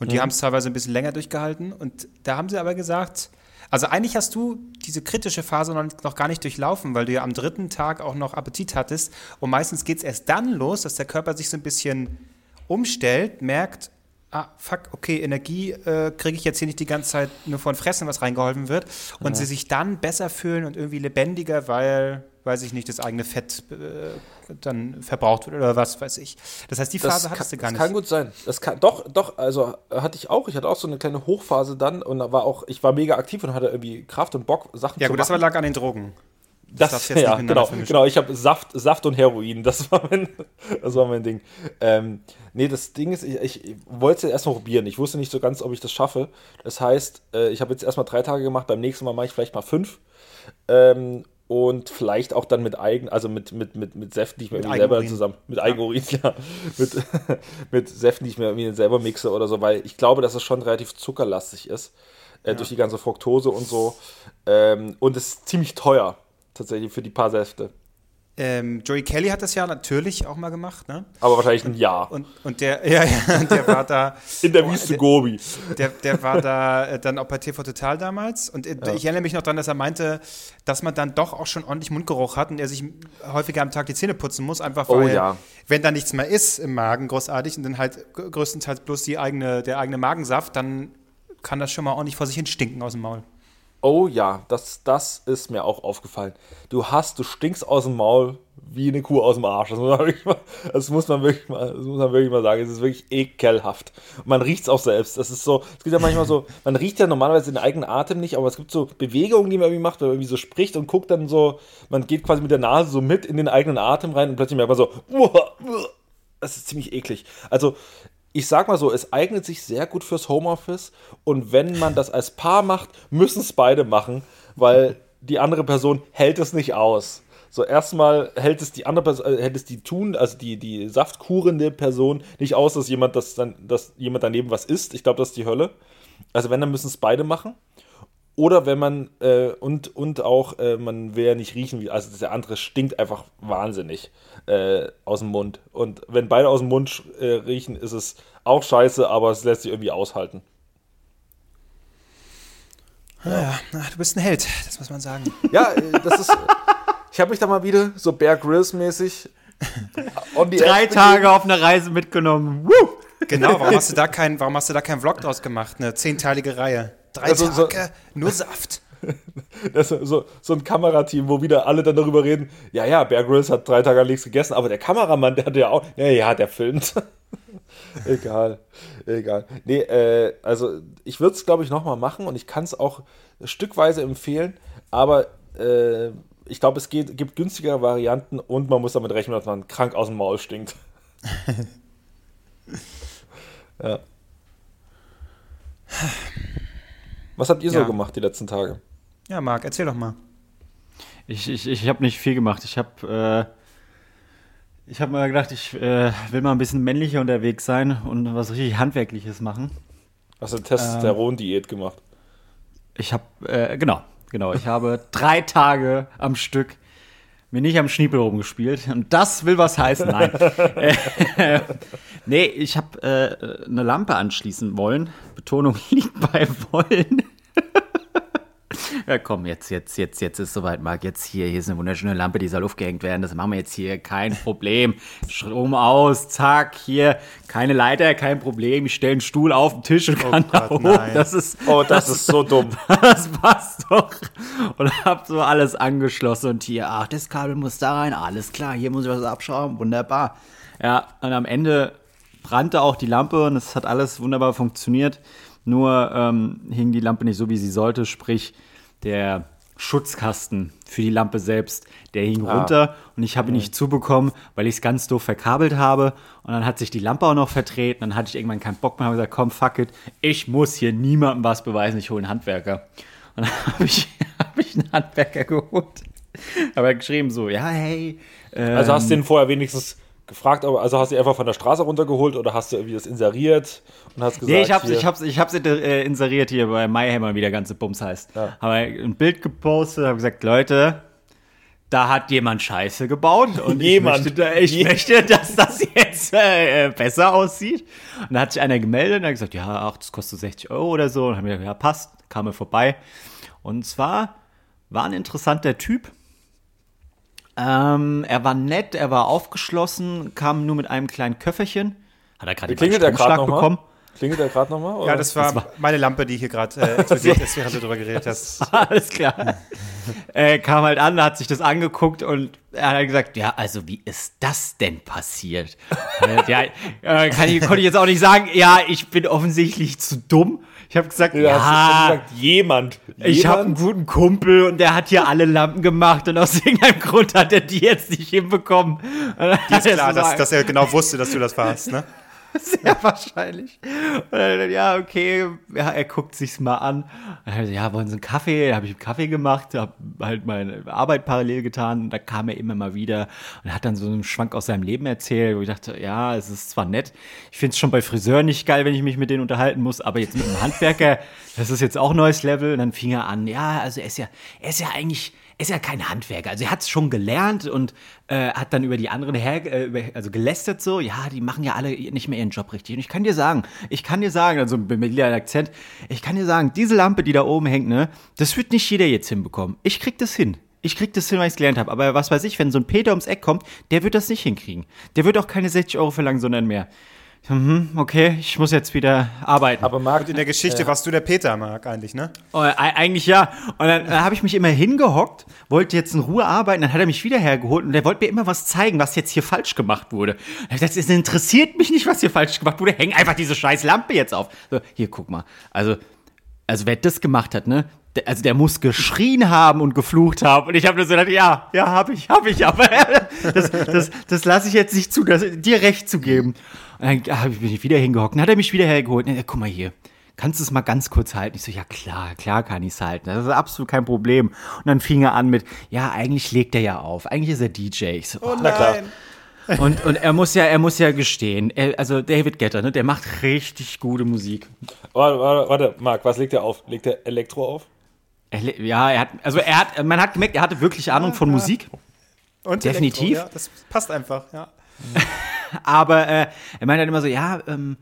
Und die Mhm. haben es teilweise ein bisschen länger durchgehalten. Und da haben sie aber gesagt, also eigentlich hast du diese kritische Phase noch, noch gar nicht durchlaufen, weil du ja am dritten Tag auch noch Appetit hattest. Und meistens geht es erst dann los, dass der Körper sich so ein bisschen umstellt, merkt, ah, fuck, okay, Energie äh, kriege ich jetzt hier nicht die ganze Zeit nur von Fressen, was reingeholfen wird. Und sie sich dann besser fühlen und irgendwie lebendiger, weil, weiß ich nicht, das eigene Fett äh, dann verbraucht wird oder was weiß ich. Das heißt, die Phase hattest du gar das nicht. kann gut sein. Das kann, doch, doch, also hatte ich auch. Ich hatte auch so eine kleine Hochphase dann und da war auch, ich war mega aktiv und hatte irgendwie Kraft und Bock, Sachen ja zu gut, das machen. lag an den Drogen. Das, jetzt ja, genau, genau. Ich habe Saft, Saft und Heroin. Das war mein, *laughs* das war mein Ding. Ähm, nee, das Ding ist, ich, ich wollte es jetzt erstmal probieren. Ich wusste nicht so ganz, ob ich das schaffe. Das heißt, äh, ich habe jetzt erstmal drei Tage gemacht. Beim nächsten Mal mache ich vielleicht mal fünf. Ähm, und vielleicht auch dann mit Eigen, also mit, mit, mit, mit Säften, die ich mir Mit selber zusammen, mit Eigenurin, *laughs* ja, mit, *laughs* mit Säften, die ich mir irgendwie selber mixe oder so, weil ich glaube, dass es schon relativ zuckerlastig ist, äh, durch die ganze Fructose und so. Ähm, und es ist ziemlich teuer, tatsächlich, für die paar Säfte. Ähm, Joey Kelly hat das ja natürlich auch mal gemacht, ne? Aber wahrscheinlich ein Jahr. Und, und der, *laughs* ja, ja, der war da, In der Wüste Gobi. der, der war da äh, dann auch bei TV Total damals. Und äh, ich erinnere mich noch daran, dass er meinte, dass man dann doch auch schon ordentlich Mundgeruch hat und er sich häufiger am Tag die Zähne putzen muss, einfach Oh weil, ja. wenn da nichts mehr ist im Magen, großartig, und dann halt größtenteils bloß die eigene, der eigene Magensaft, dann kann das schon mal ordentlich vor sich hin stinken aus dem Maul. Oh ja, das, das ist mir auch aufgefallen. Du hast, du stinkst aus dem Maul wie eine Kuh aus dem Arsch. Das muss man *laughs* wirklich mal, das muss man wirklich mal, das muss man wirklich mal sagen. Es ist wirklich ekelhaft. Man riecht es auch selbst. Das ist so, es gibt ja manchmal so, *laughs* man riecht ja normalerweise den eigenen Atem nicht, aber es gibt so Bewegungen, die man irgendwie macht, wenn man irgendwie so spricht und guckt dann so, man geht quasi mit der Nase so mit in den eigenen Atem rein und plötzlich merkt man so, uah, *laughs* uah. das ist ziemlich eklig. Also, ich sag mal so, es eignet sich sehr gut fürs Homeoffice und wenn man das als Paar macht, müssen es beide machen, weil die andere Person hält es nicht aus. So erstmal hält es die andere Person, äh, hält es die tun, also die, die saftkurende Person nicht aus, dass jemand das dann, dass jemand daneben was isst. Ich glaube, das ist die Hölle. Also wenn, dann müssen es beide machen. Oder wenn man, äh, und, und auch, äh, man will ja nicht riechen, wie, also der andere stinkt einfach wahnsinnig äh, aus dem Mund. Und wenn beide aus dem Mund äh, riechen, ist es auch scheiße, aber es lässt sich irgendwie aushalten. Ja, na, du bist ein Held, das muss man sagen. Ja, äh, das ist, ich habe mich da mal wieder so Bear Grylls mäßig *laughs* on the Drei Tage auf einer Reise mitgenommen. Woo! Genau, warum hast du da keinen, warum hast du da keinen Vlog draus gemacht? Eine zehnteilige Reihe. Drei Also so- Tage, nur Saft. *laughs* Das so, so ein Kamerateam, wo wieder alle dann darüber reden, ja, ja, Bear Grylls hat drei Tage nichts gegessen, aber der Kameramann, der hat ja auch, ja, ja, der filmt. *laughs* egal, egal. Nee, äh, also ich würde es, glaube ich, nochmal machen und ich kann es auch stückweise empfehlen, aber äh, ich glaube, es geht, gibt günstigere Varianten und man muss damit rechnen, dass man krank aus dem Maul stinkt. *laughs* ja. Was habt ihr Ja. so gemacht die letzten Tage? Ja, Marc, erzähl doch mal. Ich, ich, ich habe nicht viel gemacht. Ich habe äh, ich hab mal gedacht, ich äh, will mal ein bisschen männlicher unterwegs sein und was richtig Handwerkliches machen. Hast du eine Testosteron-Diät gemacht? Ich habe, äh, genau, genau, ich habe drei Tage am Stück mir nicht am Schniepel rumgespielt. Und das will was heißen. Nein. *laughs* äh, *laughs* nee, ich habe äh, eine Lampe anschließen wollen. Betonung *laughs* liegt bei wollen. *laughs* Ja, komm, jetzt, jetzt, jetzt, jetzt ist soweit, Marc. Jetzt hier, hier ist eine wunderschöne Lampe, die soll aufgehängt werden. Das machen wir jetzt hier, kein Problem. Strom aus, zack, hier, keine Leiter, kein Problem. Ich stelle einen Stuhl auf den Tisch und kann da Gott, hoch. nein. Das ist, Oh, das ist so *laughs* dumm. das passt doch. Und hab so alles angeschlossen und hier, ach, das Kabel muss da rein, alles klar, hier muss ich was abschrauben, wunderbar. Ja, und am Ende brannte auch die Lampe und es hat alles wunderbar funktioniert. Nur ähm, hing die Lampe nicht so, wie sie sollte, sprich der Schutzkasten für die Lampe selbst, der hing runter und ich habe ihn nicht zubekommen, weil ich es ganz doof verkabelt habe. Und dann hat sich die Lampe auch noch vertreten. Dann hatte ich irgendwann keinen Bock mehr und gesagt, komm, fuck it, ich muss hier niemandem was beweisen, ich hole einen Handwerker. Und dann *laughs* habe ich, hab ich einen Handwerker geholt. Aber geschrieben so, ja, hey. Ähm, Also hast du den vorher wenigstens gefragt, aber also hast du einfach von der Straße runtergeholt oder hast du irgendwie das inseriert und hast gesagt, Nee, ich hab's, hier- ich hab's, ich hab's äh, inseriert hier bei MyHammer, wie der ganze Bums heißt. Ja. Habe ein Bild gepostet, habe gesagt, Leute, da hat jemand Scheiße gebaut *laughs* und Jemand. ich, möchte, ich möchte, *laughs* dass das jetzt äh, besser aussieht. Und da hat sich einer gemeldet und hat gesagt, ja, ach, das kostet 60 Euro oder so. Und haben wir gesagt, ja, passt, kam er vorbei. Und zwar war ein interessanter Typ. Ähm, er war nett, er war aufgeschlossen, kam nur mit einem kleinen Köfferchen. Hat er gerade den Stromschlag nochmal? bekommen? Klingelt er gerade nochmal? Ja, das war, meine Lampe, die hier gerade äh, explodiert ist, während du drüber geredet hast. *laughs* Alles klar. er kam halt an, hat sich das angeguckt und er hat gesagt, ja, also wie ist das denn passiert? *laughs* Ja, äh, kann ich, konnte ich jetzt auch nicht sagen, ja, ich bin offensichtlich zu dumm. Ich habe gesagt, Ja, ja, gesagt, jemand. ich habe einen guten Kumpel und der hat hier alle Lampen gemacht und aus *laughs* irgendeinem Grund hat er die jetzt nicht hinbekommen. Dir ist klar, *laughs* dass, dass er genau wusste, dass du das warst, ne? *laughs* Sehr wahrscheinlich. Dann, ja, okay, ja, er guckt sich's mal an. Dann, ja, wollen Sie einen Kaffee? Habe ich einen Kaffee gemacht, habe halt meine Arbeit parallel getan. Und da kam er immer mal wieder und hat dann so einen Schwank aus seinem Leben erzählt, wo ich dachte, ja, es ist zwar nett, ich finde es schon bei Friseuren nicht geil, wenn ich mich mit denen unterhalten muss, aber jetzt mit einem Handwerker, das ist jetzt auch neues Level. Und dann fing er an, ja, also er ist ja, er ist ja eigentlich ist ja kein Handwerker. Also er hat es schon gelernt und äh, hat dann über die anderen her, äh, also gelästert so, ja, die machen ja alle nicht mehr ihren Job richtig. Und ich kann dir sagen, ich kann dir sagen, also mit Berliner Akzent, ich kann dir sagen, diese Lampe, die da oben hängt, ne, das wird nicht jeder jetzt hinbekommen. Ich krieg das hin. Ich krieg das hin, weil ich es gelernt habe. Aber was weiß ich, wenn so ein Peter ums Eck kommt, der wird das nicht hinkriegen. Der wird auch keine 60 Euro verlangen, sondern mehr. Mhm, okay, ich muss jetzt wieder arbeiten. Aber Marc, In der Geschichte warst du der Peter, Marc, eigentlich, ne? Oh, e- eigentlich ja. Und dann äh, habe ich mich immer hingehockt, wollte jetzt in Ruhe arbeiten, dann hat er mich wieder hergeholt und der wollte mir immer was zeigen, was jetzt hier falsch gemacht wurde. Es interessiert mich nicht, was hier falsch gemacht wurde. Häng einfach diese scheiß Lampe jetzt auf. So, hier, guck mal. Also, also wer das gemacht hat, ne? Der, also der muss geschrien haben und geflucht haben. Und ich habe nur so gedacht, ja, ja, hab ich, hab ich, aber *laughs* das, das, das lasse ich jetzt nicht zu, das, dir recht zu geben. Und dann ich bin ich wieder hingehockt. Dann hat er mich wieder hergeholt. Er, guck mal hier, kannst du es mal ganz kurz halten? Ich so, ja klar, klar kann ich es halten. Das ist absolut kein Problem. Und dann fing er an mit, ja, eigentlich legt er ja auf. Eigentlich ist er DJ. Ich so, oh, na klar. und, und er muss ja, er muss ja gestehen, er, also David Getter, ne, der macht richtig gute Musik. Warte, warte, warte, Marc, was legt er auf? Legt er Elektro auf? Er, ja, er hat, also er hat, man hat gemerkt, er hatte wirklich Ahnung von Musik, Und Definitiv. Elektro, ja, das passt einfach, ja. *laughs* aber äh, er meint halt immer so, ja, ähm,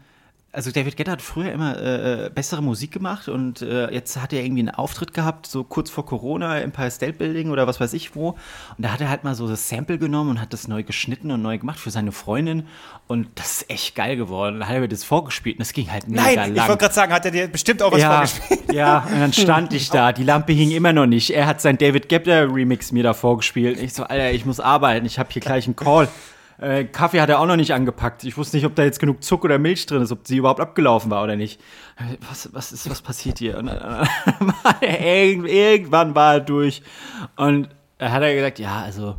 also David Guetta hat früher immer äh, bessere Musik gemacht und äh, jetzt hat er irgendwie einen Auftritt gehabt, so kurz vor Corona, Empire State Building oder was weiß ich wo. Und da hat er halt mal so das Sample genommen und hat das neu geschnitten und neu gemacht für seine Freundin. Und das ist echt geil geworden. Da hat er mir das vorgespielt und das ging halt mega Nein, lang. ich wollte gerade sagen, hat er dir bestimmt auch was ja, vorgespielt. ja, und dann stand ich da. Die Lampe hing immer noch nicht. Er hat sein David Guetta Remix mir da vorgespielt. Ich so, Alter, ich muss arbeiten. Ich habe hier gleich einen Call. Äh, Kaffee hat er auch noch nicht angepackt. Ich wusste nicht, ob da jetzt genug Zucker oder Milch drin ist, ob sie überhaupt abgelaufen war oder nicht. Äh, Was, was ist, was passiert hier? Und dann, *laughs* irgend- irgendwann war er durch. Und er hat er gesagt, ja, also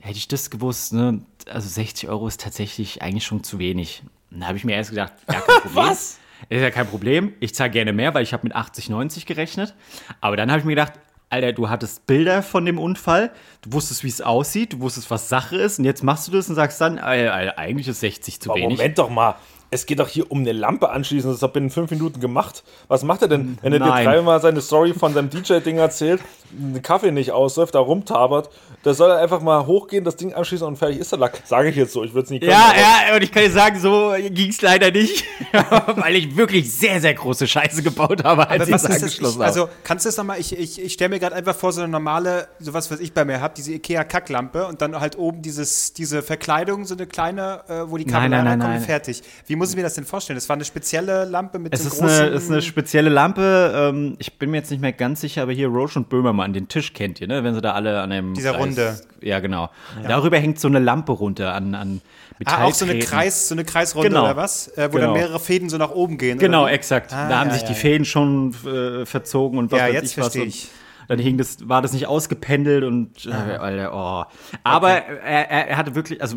hätte ich das gewusst, ne, also 60 Euro ist tatsächlich eigentlich schon zu wenig. Und da habe ich mir erst gedacht, ja, kein *laughs* Problem. Was? Ist ja kein Problem. Ich zahle gerne mehr, weil ich habe mit 80, 90 gerechnet. Aber dann habe ich mir gedacht, Alter, du hattest Bilder von dem Unfall, du wusstest, wie es aussieht, du wusstest, was Sache ist und jetzt machst du das und sagst dann, Alter, Alter, eigentlich ist 60 zu Aber wenig. Moment doch mal. Es geht doch hier um eine Lampe anschließen. Das hat binnen fünf Minuten gemacht. Was macht er denn, wenn er dir Nein. dreimal seine Story von seinem DJ-Ding erzählt, einen Kaffee nicht ausläuft, da rumtabert? Da soll er einfach mal hochgehen, das Ding anschließen und fertig ist der Lack. Sage ich jetzt so. Ich würde es nicht können. Ja, ja, und ich kann dir sagen, so ging es leider nicht, *laughs* weil ich wirklich sehr, sehr große Scheiße gebaut habe, als Aber ich es ist das? angeschlossen habe. also, kannst du das nochmal? Ich, ich, ich stelle mir gerade einfach vor, so eine normale, sowas, was ich bei mir habe, diese IKEA-Kacklampe und dann halt oben dieses, diese Verkleidung, so eine kleine, äh, wo die Kabel Nein, nein, nein, reinkommen, nein. fertig. Wie muss ich mir das denn vorstellen? Das war eine spezielle Lampe mit Es so ist einem eine, großen... ist eine spezielle Lampe. Ähm, ich bin mir jetzt nicht mehr ganz sicher, aber hier Roche und Böhmermann, den Tisch kennt ihr, ne? Wenn sie da alle an dem. Dieser Kreis- Runde. Ja, genau. Darüber hängt so eine Lampe runter an, an ah, auch so eine. Kreis, so eine Kreisrunde Genau. oder was? Äh, wo Genau. dann mehrere Fäden so nach oben gehen. Genau, oder? exakt. Ah, da haben ja, sich ja, die ja. Fäden schon äh, verzogen und was Ja, weiß jetzt ich was. verstehe und ich. Dann hing das, war das nicht ausgependelt und äh, Alter, oh. Aber er, er, er hatte wirklich, also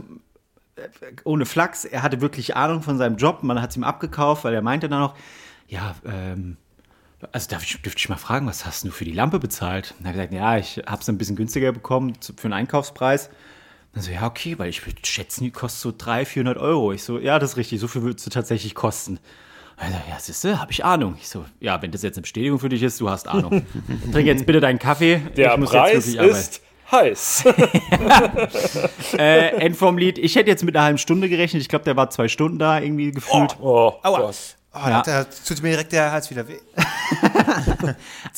ohne Flachs, er hatte wirklich Ahnung von seinem Job. Man hat es ihm abgekauft, weil er meinte dann noch, ja, ähm, also darf ich, dürfte ich mal fragen, was hast du für die Lampe bezahlt? Und er hat gesagt, ja, ich habe es ein bisschen günstiger bekommen für einen Einkaufspreis. Dann so, ja, okay, weil ich würde schätzen, die kostet so 300, 400 Euro. Ich so, ja, das ist richtig, so viel würdest du tatsächlich kosten. Also, ja, siehst du, habe ich Ahnung. Ich so, ja, wenn das jetzt eine Bestätigung für dich ist, du hast Ahnung. *laughs* Trink jetzt bitte deinen Kaffee. Der Preis ist heiß. *laughs* Äh, End vom Lied. Ich hätte jetzt mit einer halben Stunde gerechnet. Ich glaube, der war zwei Stunden da irgendwie gefühlt. Oh, Aua. Gott. Oh, Ja. da tut mir direkt der Hals wieder weh. *laughs*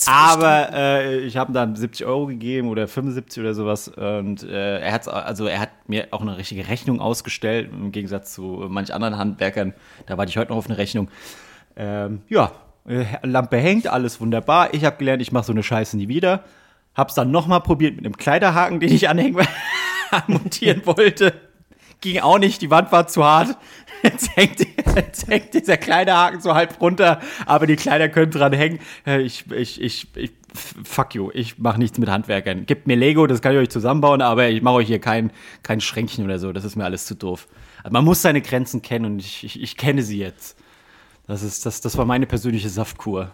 Aber äh, ich habe ihm dann 70 Euro gegeben oder 75 oder sowas. Und äh, er hat also er hat mir auch eine richtige Rechnung ausgestellt, im Gegensatz zu manch anderen Handwerkern. Da warte ich heute noch auf eine Rechnung. Ähm, ja, äh, Lampe hängt, alles wunderbar. Ich habe gelernt, ich mache so eine Scheiße nie wieder. Hab's dann nochmal probiert mit einem Kleiderhaken, den ich anhängen *laughs* montieren wollte. Ging auch nicht, die Wand war zu hart. Jetzt hängt, jetzt hängt dieser Kleiderhaken so halb runter, aber die Kleider können dran hängen. Äh, Ich, ich, ich, ich, fuck you, ich mache nichts mit Handwerkern. Gebt mir Lego, das kann ich euch zusammenbauen, aber ich mache euch hier kein, kein Schränkchen oder so, das ist mir alles zu doof. Also man muss seine Grenzen kennen und ich, ich, ich kenne sie jetzt. Das, ist, das, das war meine persönliche Saftkur.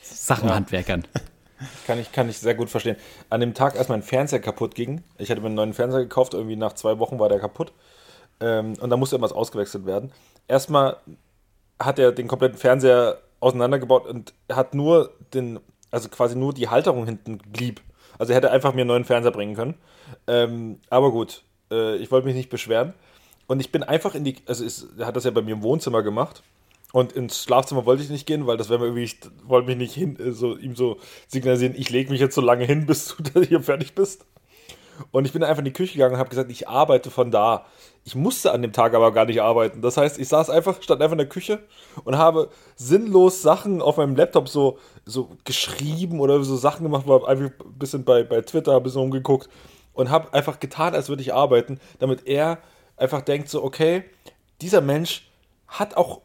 Sachenhandwerkern. *laughs* Kann ich, kann ich sehr gut verstehen. An dem Tag, als mein Fernseher kaputt ging, ich hatte mir einen neuen Fernseher gekauft, irgendwie nach zwei Wochen war der kaputt. Ähm, und da musste irgendwas ausgewechselt werden. Erstmal hat er den kompletten Fernseher auseinandergebaut und hat nur den, also quasi nur die Halterung hinten blieb. Also er hätte einfach mir einen neuen Fernseher bringen können. Ähm, aber gut, äh, ich wollte mich nicht beschweren. Und ich bin einfach in die, also er hat das ja bei mir im Wohnzimmer gemacht. Und ins Schlafzimmer wollte ich nicht gehen, weil das wäre mir irgendwie, ich wollte mich nicht hin, äh, so, ihm so signalisieren, ich lege mich jetzt so lange hin, *laughs* bis du hier fertig bist. Und ich bin einfach in die Küche gegangen und habe gesagt, ich arbeite von da. Ich musste an dem Tag aber gar nicht arbeiten. Das heißt, ich saß einfach, stand einfach in der Küche und habe sinnlos Sachen auf meinem Laptop so, so geschrieben oder so Sachen gemacht, war einfach ein bisschen bei, bei Twitter, ein bisschen umgeguckt und habe einfach getan, als würde ich arbeiten, damit er einfach denkt so, okay, dieser Mensch hat auch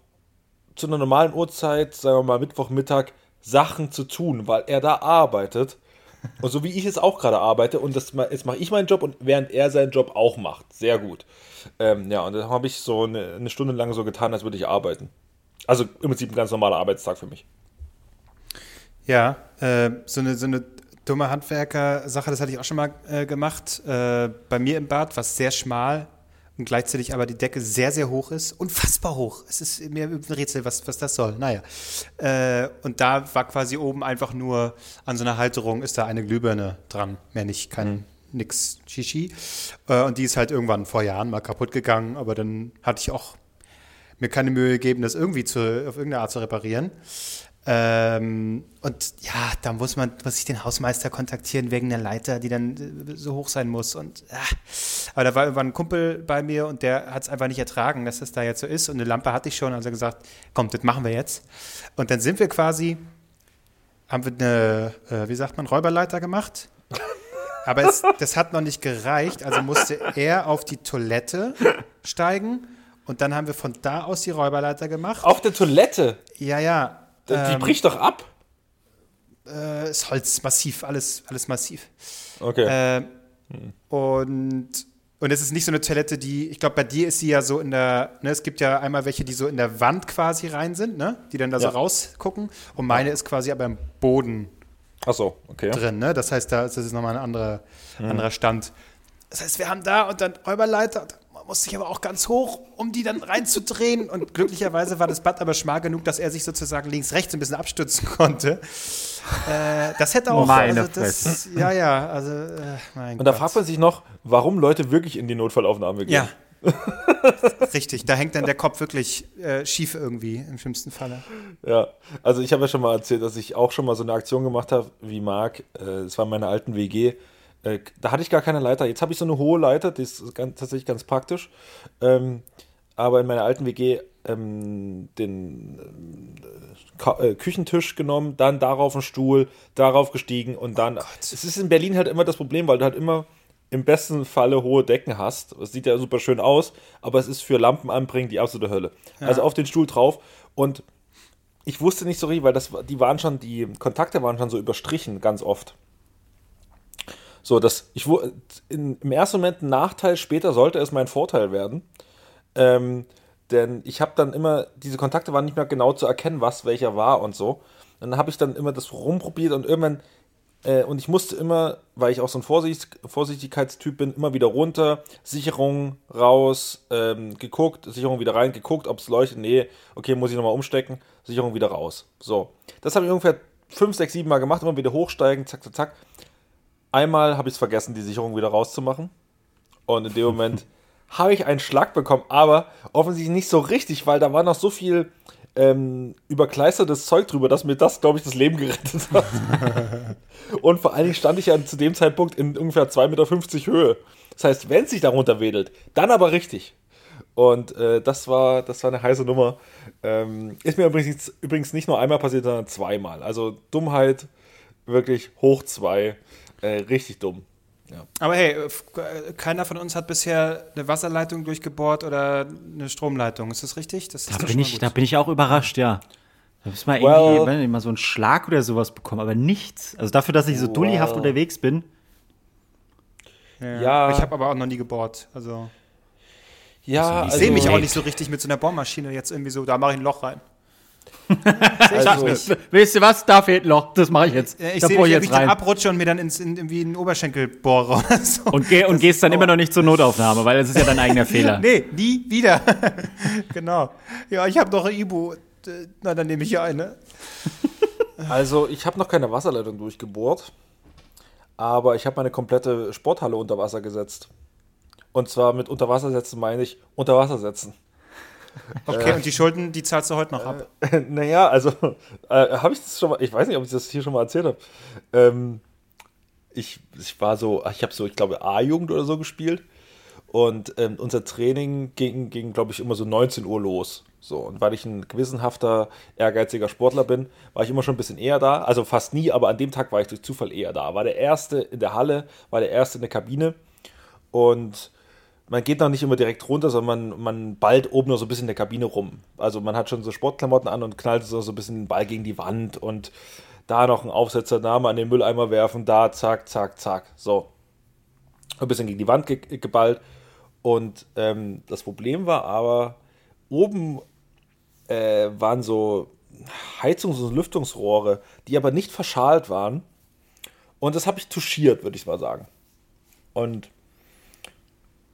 zu einer normalen Uhrzeit, sagen wir mal Mittwochmittag, Sachen zu tun, weil er da arbeitet. Und so wie ich es auch gerade arbeite, und das, jetzt mache ich meinen Job und während er seinen Job auch macht. Sehr gut. Ähm, ja, und dann habe ich so eine, eine Stunde lang so getan, als würde ich arbeiten. Also im Prinzip ein ganz normaler Arbeitstag für mich. Ja, äh, so, eine, so eine dumme Handwerker-Sache, das hatte ich auch schon mal äh, gemacht. Äh, bei mir im Bad, was sehr schmal und gleichzeitig aber die Decke sehr, sehr hoch ist. Unfassbar hoch. Es ist mir ein Rätsel, was, was das soll. Naja. Äh, und da war quasi oben einfach nur an so einer Halterung ist da eine Glühbirne dran. Mehr nicht, kein nix Shishi. Äh, und die ist halt irgendwann vor Jahren mal kaputt gegangen, aber dann hatte ich auch mir keine Mühe gegeben, das irgendwie zu, auf irgendeine Art zu reparieren. Ähm, und ja, da muss man, muss ich den Hausmeister kontaktieren wegen der Leiter, die dann äh, so hoch sein muss. Und ah. aber da war irgendwann ein Kumpel bei mir und der hat es einfach nicht ertragen, dass das da jetzt so ist. Und eine Lampe hatte ich schon, also gesagt, komm, das machen wir jetzt. Und dann sind wir quasi, haben wir eine, äh, wie sagt man, Räuberleiter gemacht. Aber es, das hat noch nicht gereicht, also musste er auf die Toilette steigen und dann haben wir von da aus die Räuberleiter gemacht. Auf der Toilette, Ja, ja. Die ähm, bricht doch ab. äh, ist Holz, massiv, alles, alles massiv. Okay. Äh, und, und es ist nicht so eine Toilette, die, ich glaube, bei dir ist sie ja so in der, ne, es gibt ja einmal welche, die so in der Wand quasi rein sind, ne, die dann da Ja. so rausgucken. Und meine ist quasi aber im Boden Ach so, okay. drin, ne? Das heißt, da ist das ist nochmal ein anderer, anderer Stand. Das heißt, wir haben da und dann Räuberleiter. Man muss sich aber auch ganz hoch, um die dann reinzudrehen. Und glücklicherweise war das Bad aber schmal genug, dass er sich sozusagen links, rechts ein bisschen abstützen konnte. Äh, das hätte auch. Meine also das, ja, ja, also, äh, mein Und da Gott. fragt man sich noch, warum Leute wirklich in die Notfallaufnahme gehen. Ja. Richtig, da hängt dann der Kopf wirklich äh, schief irgendwie, im schlimmsten Falle. Ja, also ich habe ja schon mal erzählt, dass ich auch schon mal so eine Aktion gemacht habe, wie Marc. Äh, Es war in meiner alten WG. Äh, Da hatte ich gar keine Leiter. Jetzt habe ich so eine hohe Leiter, die ist ganz, tatsächlich ganz praktisch. Ähm, aber in meiner alten WG ähm, den ähm, äh, Küchentisch genommen, dann darauf einen Stuhl, darauf gestiegen und dann. es ist in Berlin halt immer das Problem, weil du halt immer im besten Falle hohe Decken hast. Es sieht ja super schön aus, aber es ist für Lampen anbringen die absolute Hölle. Also auf den Stuhl drauf und ich wusste nicht so richtig, weil das, die waren schon, die Kontakte waren schon so überstrichen, ganz oft. So, dass ich in, im ersten Moment ein Nachteil, später sollte es mein Vorteil werden. Ähm, denn ich habe dann immer, diese Kontakte waren nicht mehr genau zu erkennen, was welcher war und so. Dann habe ich dann immer das rumprobiert und irgendwann Äh, und ich musste immer, weil ich auch so ein Vorsicht, Vorsichtigkeitstyp bin, immer wieder runter, Sicherung raus, ähm, geguckt, Sicherung wieder rein, geguckt, ob es leuchtet. Nee, okay, muss ich nochmal umstecken, Sicherung wieder raus. So. Das habe ich ungefähr fünf, sechs, sieben Mal gemacht, immer wieder hochsteigen, zack, zack, zack. Einmal habe ich es vergessen, die Sicherung wieder rauszumachen. Und in dem Moment *laughs* habe ich einen Schlag bekommen, aber offensichtlich nicht so richtig, weil da war noch so viel ähm, überkleistertes Zeug drüber, dass mir das, glaube ich, das Leben gerettet hat. *laughs* und vor allen Dingen stand ich ja zu dem Zeitpunkt in ungefähr 2,50 Meter Höhe. Das heißt, wenn es sich darunter wedelt, dann aber richtig. Und äh, das, war, das war eine heiße Nummer. Ähm, ist mir übrigens, übrigens nicht nur einmal passiert, sondern zweimal. Also Dummheit wirklich hoch zwei. Äh, richtig dumm. Ja. Aber hey, keiner von uns hat bisher eine Wasserleitung durchgebohrt oder eine Stromleitung. Ist das richtig? Das da, bin ich, da bin ich auch überrascht, ja. Da müssen wir irgendwie well, mal so einen Schlag oder sowas bekommen, aber nichts. Also dafür, dass ich so well. dullihaft unterwegs bin. Ja. ja. Ich habe aber auch noch nie gebohrt. Also. Ja, ich sehe also mich auch nicht so richtig mit so einer Bohrmaschine jetzt irgendwie so, da mache ich ein Loch rein. Also, weißt du was? Da fehlt ein Loch. Das mache ich jetzt. Ich da sehe ich jetzt rein. abrutsche und mir dann ins, in, irgendwie einen Oberschenkel bohre oder so. Und, geh, und gehst dann immer noch nicht zur Notaufnahme, weil das ist ja dein eigener *laughs* Fehler. nee, nie wieder. *laughs* genau. Ja, ich habe doch ein Ibu. Na, dann nehme ich hier eine. also, ich habe noch keine Wasserleitung durchgebohrt, aber ich habe meine komplette Sporthalle unter Wasser gesetzt. Und zwar mit Unterwassersetzen meine ich Unterwassersetzen. *laughs* Okay, äh, und die Schulden, die zahlst du heute noch ab? Äh, *laughs* naja, also, äh, habe ich das schon mal, ich weiß nicht, ob ich das hier schon mal erzählt habe. Ähm, ich, ich war so, ich habe so, ich glaube, A-Jugend oder so gespielt. Und ähm, unser Training ging, ging glaube ich, immer so 19 Uhr los. So, und weil ich ein gewissenhafter, ehrgeiziger Sportler bin, war ich immer schon ein bisschen eher da. Also fast nie, aber an dem Tag war ich durch Zufall eher da. War der Erste in der Halle, war der Erste in der Kabine. Und man geht noch nicht immer direkt runter, sondern man, man ballt oben noch so ein bisschen in der Kabine rum. Also man hat schon so Sportklamotten an und knallt so, so ein bisschen den Ball gegen die Wand und da noch einen Aufsetzer, mal an den Mülleimer werfen, da zack, zack, zack. So. Ein bisschen gegen die Wand ge geballt. Und ähm, das Problem war aber, oben äh, waren so Heizungs- und Lüftungsrohre, die aber nicht verschalt waren. Und das habe ich touchiert, würde ich mal sagen. Und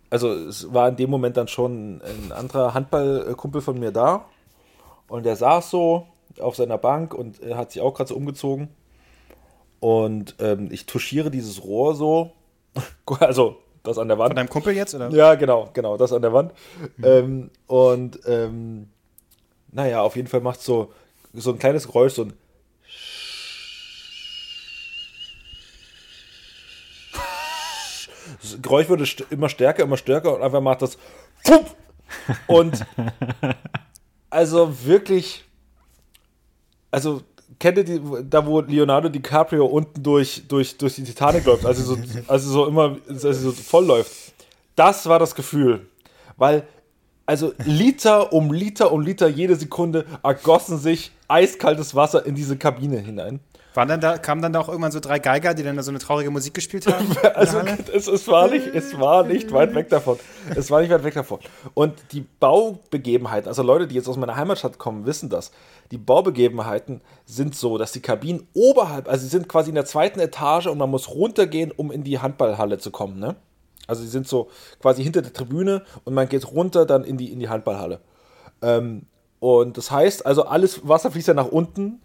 also es war in dem Moment dann schon ein anderer Handballkumpel von mir da und der saß so auf seiner Bank und hat sich auch gerade so umgezogen und ähm, ich touchiere dieses Rohr so, *laughs* also das an der Wand. Von deinem Kumpel jetzt oder? Ja, genau, genau, das an der Wand mhm. ähm, und ähm, naja, auf jeden Fall macht so so ein kleines Geräusch, so ein Das Geräusch wurde st immer stärker, immer stärker und einfach macht das. Und *laughs* also wirklich. Also kennt ihr die, da wo Leonardo DiCaprio unten durch, durch, durch die Titanic läuft, also so, also so immer also so voll läuft. Das war das Gefühl. Weil, also Liter um Liter um Liter jede Sekunde ergossen sich eiskaltes Wasser in diese Kabine hinein. Waren dann da, kamen dann da auch irgendwann so drei Geiger, die dann da so eine traurige Musik gespielt haben? *laughs* also es, es, war nicht, es war nicht weit weg davon. Es war nicht weit weg davon. Und die Baubegebenheiten, also Leute, die jetzt aus meiner Heimatstadt kommen, wissen das. Die Baubegebenheiten sind so, dass die Kabinen oberhalb, also sie sind quasi in der zweiten Etage und man muss runtergehen, um in die Handballhalle zu kommen. Ne? Also sie sind so quasi hinter der Tribüne und man geht runter dann in die, in die Handballhalle. Ähm, und das heißt, also alles Wasser fließt ja nach unten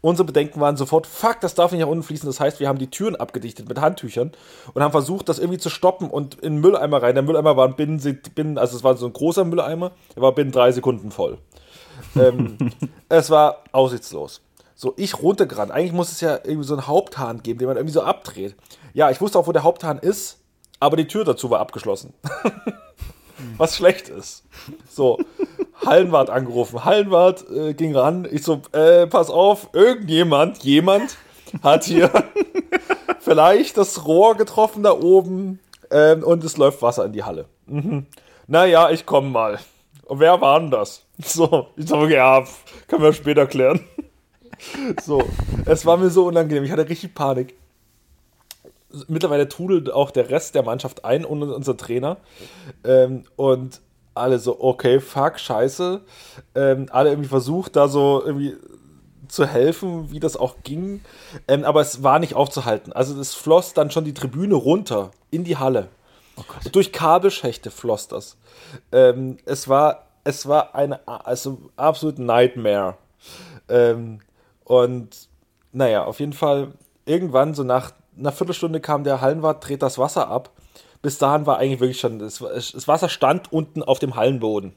Unsere Bedenken waren sofort, fuck, das darf nicht nach unten fließen. Das heißt, wir haben die Türen abgedichtet mit Handtüchern und haben versucht, das irgendwie zu stoppen und in den Mülleimer rein. Der Mülleimer war binnen, binnen also es war so ein großer Mülleimer, der war binnen drei Sekunden voll. ähm, *laughs* es war aussichtslos. So, ich runtergerannt. Eigentlich muss es ja irgendwie so einen Haupthahn geben, den man irgendwie so abdreht. Ja, ich wusste auch, wo der Haupthahn ist, aber die Tür dazu war abgeschlossen. *laughs* *laughs* Was schlecht ist. So, Hallenwart angerufen. Hallenwart äh, ging ran. Ich so, äh, pass auf, irgendjemand, jemand hat hier *laughs* vielleicht das Rohr getroffen da oben ähm, und es läuft Wasser in die Halle. Mhm. Naja, ich komme mal. Und wer war denn das? *laughs* So, ich sage, ja, können wir später klären. So, es war mir so unangenehm. Ich hatte richtig Panik. Mittlerweile trudelt auch der Rest der Mannschaft ein und unser Trainer. Ähm, und alle so, okay, fuck, scheiße. Ähm, alle irgendwie versucht, da so irgendwie zu helfen, wie das auch ging. Ähm, aber es war nicht aufzuhalten. Also es floss dann schon die Tribüne runter in die Halle. Oh Durch Kabelschächte floss das. Ähm, es war, es war eine also absolut Nightmare. Ähm, und naja, auf jeden Fall, irgendwann, so nach einer Viertelstunde kam der Hallenwart, dreht das Wasser ab. Bis dahin war eigentlich wirklich schon, das, das Wasser stand unten auf dem Hallenboden.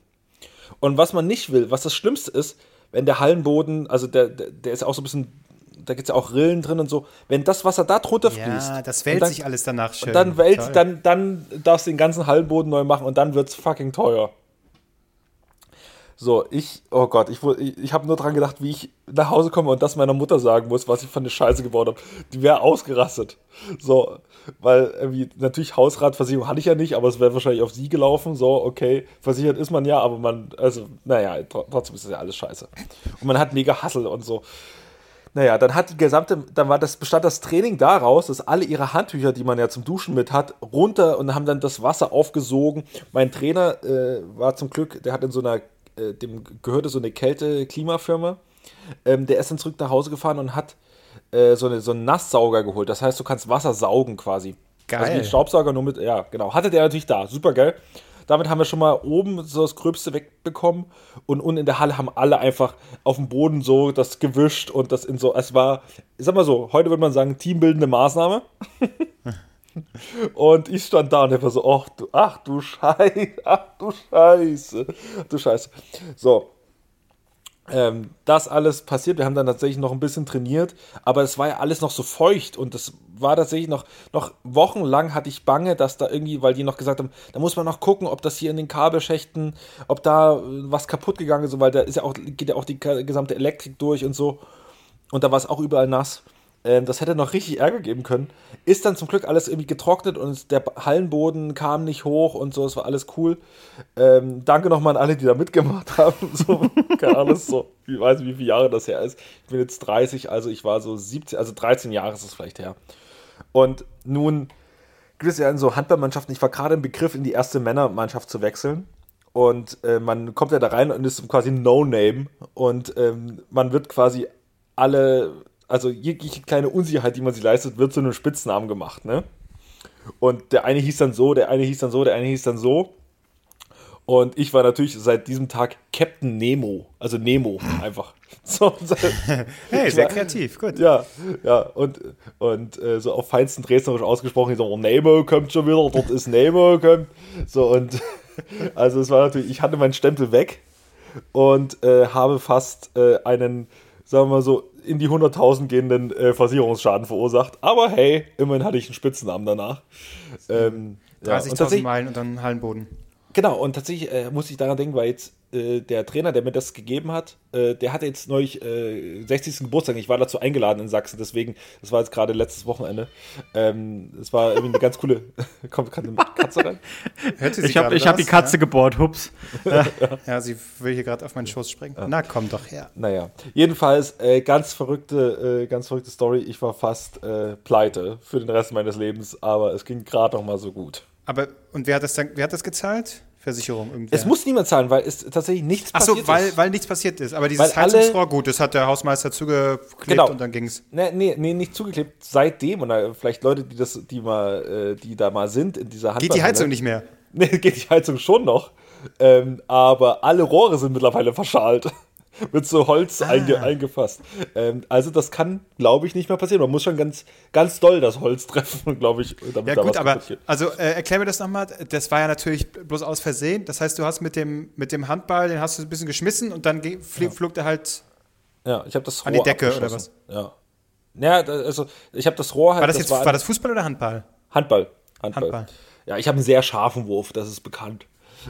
Und was man nicht will, was das Schlimmste ist, wenn der Hallenboden, also der, der, der ist ja auch so ein bisschen, da gibt es ja auch Rillen drin und so, wenn das Wasser da drunter fließt. Ja, das wälzt sich alles danach schön. dann wälzt, dann, dann darfst du den ganzen Hallenboden neu machen und dann wird es fucking teuer. So, ich, oh Gott, ich, ich, ich habe nur dran gedacht, wie ich nach Hause komme und das meiner Mutter sagen muss, was ich von der Scheiße gebaut habe. Die wäre ausgerastet. So, weil irgendwie, natürlich Hausratversicherung hatte ich ja nicht, aber es wäre wahrscheinlich auf sie gelaufen. So, okay, versichert ist man ja, aber man, also, naja, trotzdem ist das ja alles scheiße. Und man hat mega Hassel und so. Naja, dann hat die gesamte, dann war das, bestand das Training daraus, dass alle ihre Handtücher, die man ja zum Duschen mit hat, runter und haben dann das Wasser aufgesogen. Mein Trainer äh, war zum Glück, der hat in so einer äh, dem gehörte so eine Kälte-Klimafirma. Ähm, der ist dann zurück nach Hause gefahren und hat äh, so, eine, so einen Nasssauger geholt. Das heißt, du kannst Wasser saugen quasi. Geil. Also wie ein Staubsauger nur mit, ja, genau. Hatte der natürlich da. Super geil. Damit haben wir schon mal oben so das Gröbste wegbekommen und unten in der Halle haben alle einfach auf dem Boden so das gewischt und das in so, es war, ich sag mal so, heute würde man sagen, teambildende Maßnahme. *laughs* Und ich stand da und war so, ach du, ach du Scheiße, *laughs* ach du Scheiße, du Scheiße. So, ähm, das alles passiert. Wir haben dann tatsächlich noch ein bisschen trainiert, aber es war ja alles noch so feucht und das war tatsächlich noch, noch wochenlang hatte ich Bange, dass da irgendwie, weil die noch gesagt haben, da muss man noch gucken, ob das hier in den Kabelschächten, ob da äh, was kaputt gegangen ist, weil da ist ja auch, geht ja auch die gesamte Elektrik durch und so. Und da war es auch überall nass. Ähm, das hätte noch richtig Ärger geben können. Ist dann zum Glück alles irgendwie getrocknet und der Hallenboden kam nicht hoch und so, es war alles cool. Ähm, danke nochmal an alle, die da mitgemacht *laughs* haben. So, keine Ahnung, so, ich weiß nicht, wie viele Jahre das her ist. Ich bin jetzt 30, also ich war so 17, also 13 Jahre ist es vielleicht her. Und nun gibt es ja in so Handballmannschaften, ich war gerade im Begriff, in die erste Männermannschaft zu wechseln. Und äh, man kommt ja da rein und ist quasi No-Name. Und ähm, man wird quasi alle also jegliche kleine Unsicherheit, die man sich leistet, wird zu einem Spitznamen gemacht, ne? Und der eine hieß dann so, der eine hieß dann so, der eine hieß dann so. Und ich war natürlich seit diesem Tag Captain Nemo, also Nemo *laughs* einfach. So, hey, sehr war, kreativ, gut. Ja, ja, und, und äh, so auf feinsten Dresdnerisch ausgesprochen, so, oh, Nemo kommt schon wieder, dort ist Nemo, kommt. So, und *laughs* also es war natürlich, ich hatte meinen Stempel weg und äh, habe fast äh, einen, sagen wir mal so, in die 100.000 gehenden äh, Versicherungsschaden verursacht. Aber hey, immerhin hatte ich einen Spitzennamen danach. Ähm, 30.000 ja, Meilen und dann Hallenboden. Genau, und tatsächlich äh, muss ich daran denken, weil jetzt äh, der Trainer, der mir das gegeben hat, äh, der hatte jetzt neulich äh, 60. Geburtstag. Ich war dazu eingeladen in Sachsen, deswegen, das war jetzt gerade letztes Wochenende. Ähm, das war irgendwie eine ganz coole. *laughs* Kommt gerade eine Katze rein? ich habe hab die Katze ja? gebohrt, hups. *laughs* ja. ja, sie will hier gerade auf meinen Schoß springen. Ja. Na, komm doch her. Naja, jedenfalls äh, ganz verrückte, äh, ganz verrückte Story. Ich war fast äh, pleite für den Rest meines Lebens, aber es ging gerade noch mal so gut. Aber und wer hat das dann, wer hat das gezahlt? Versicherung irgendwer. Es muss niemand zahlen, weil es tatsächlich nichts Ach so, passiert weil, ist. weil nichts passiert ist. Aber dieses weil Heizungsrohr, gut, das hat der Hausmeister zugeklebt genau. und dann ging es. Nee, nee, nee, nicht zugeklebt. Seitdem, und vielleicht Leute, die das, die mal, äh, die da mal sind in dieser Hand. Geht die Heizung nicht mehr? *laughs* Nee, geht die Heizung schon noch. Ähm, aber alle Rohre sind mittlerweile verschalt. *laughs* mit so Holz ah. einge eingefasst. Ähm, also das kann, glaube ich, nicht mehr passieren. Man muss schon ganz, ganz doll das Holz *laughs* treffen, glaube ich, damit ja, gut, aber also äh, erklär mir das nochmal. Das war ja natürlich bloß aus Versehen. Das heißt, du hast mit dem, mit dem Handball, den hast du ein bisschen geschmissen und dann fl ja. flog der halt ja, ich das Rohr an die Decke oder was? Ja. Ja, also ich habe das Rohr halt. War das, jetzt, das war, war das Fußball oder Handball? Handball. Handball. Handball. Ja, ich habe einen sehr scharfen Wurf, das ist bekannt.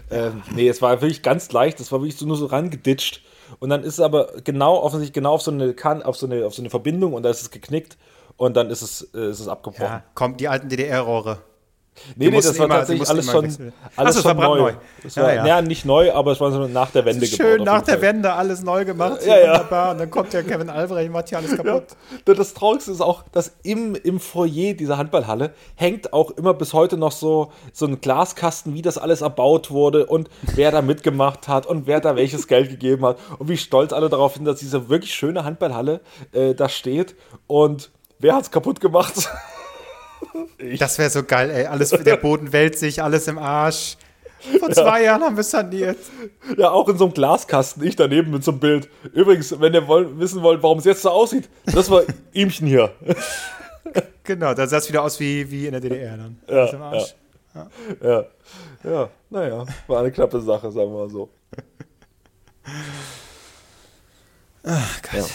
Ähm, nee, es war wirklich ganz leicht, das war wirklich so nur so rangeditscht und dann ist es aber genau, offensichtlich genau auf so eine, kan auf so eine, auf so eine Verbindung und da ist es geknickt und dann ist es, äh, ist es abgebrochen. Ja, kommt die alten DDR-Rohre. Nee, nee, das war immer, tatsächlich alles schon, wechseln. alles Ach so, schon es war neu. brandneu. Das Ja, war, ja. ja. nicht neu, aber es war so nach der Wende Schön gebaut. nach der Fall. Wende alles neu gemacht. Ja, ja. Wunderbar. Und dann kommt der Kevin Albrecht, macht hier alles kaputt. Ja, Das Traurigste ist auch, dass im, im Foyer dieser Handballhalle hängt auch immer bis heute noch so, so ein Glaskasten, wie das alles erbaut wurde und wer da mitgemacht hat und wer da welches Geld gegeben hat und wie stolz alle darauf sind, dass diese wirklich schöne Handballhalle äh, da steht und wer hat's kaputt gemacht? Das wäre so geil, ey. Alles, der Boden wälzt sich, alles im Arsch. Vor zwei Jahren haben wir es saniert. ja, auch in so einem Glaskasten, ich daneben mit so einem Bild. Übrigens, wenn ihr wollt, wissen wollt, warum es jetzt so aussieht, das war *laughs* ihmchen hier. Genau, da sah es wieder aus wie, wie in der DDR dann. Ja, Alles im Arsch. Ja, ja, naja, war eine knappe Sache, sagen wir mal so. Ach Gott. Ja.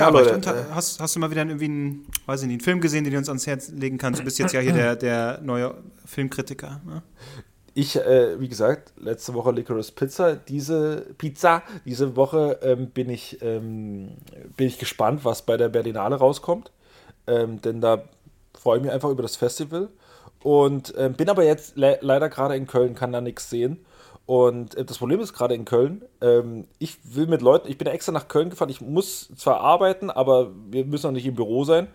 Ja, aber Leute, äh, hast, hast du mal wieder irgendwie einen, weiß ich nicht, einen Film gesehen, den du uns ans Herz legen kannst? Du bist jetzt ja hier *laughs* der, der neue Filmkritiker. Ne? Ich, äh, wie gesagt, letzte Woche Licorice Pizza. Diese Pizza, diese Woche ähm, bin, ich, ähm, bin ich gespannt, was bei der Berlinale rauskommt. Ähm, denn da freue ich mich einfach über das Festival. Und ähm, bin aber jetzt le leider gerade in Köln, kann da nichts sehen. Und äh, das Problem ist gerade in Köln, ähm, ich will mit Leuten, ich bin extra nach Köln gefahren, ich muss zwar arbeiten, aber wir müssen auch nicht im Büro sein.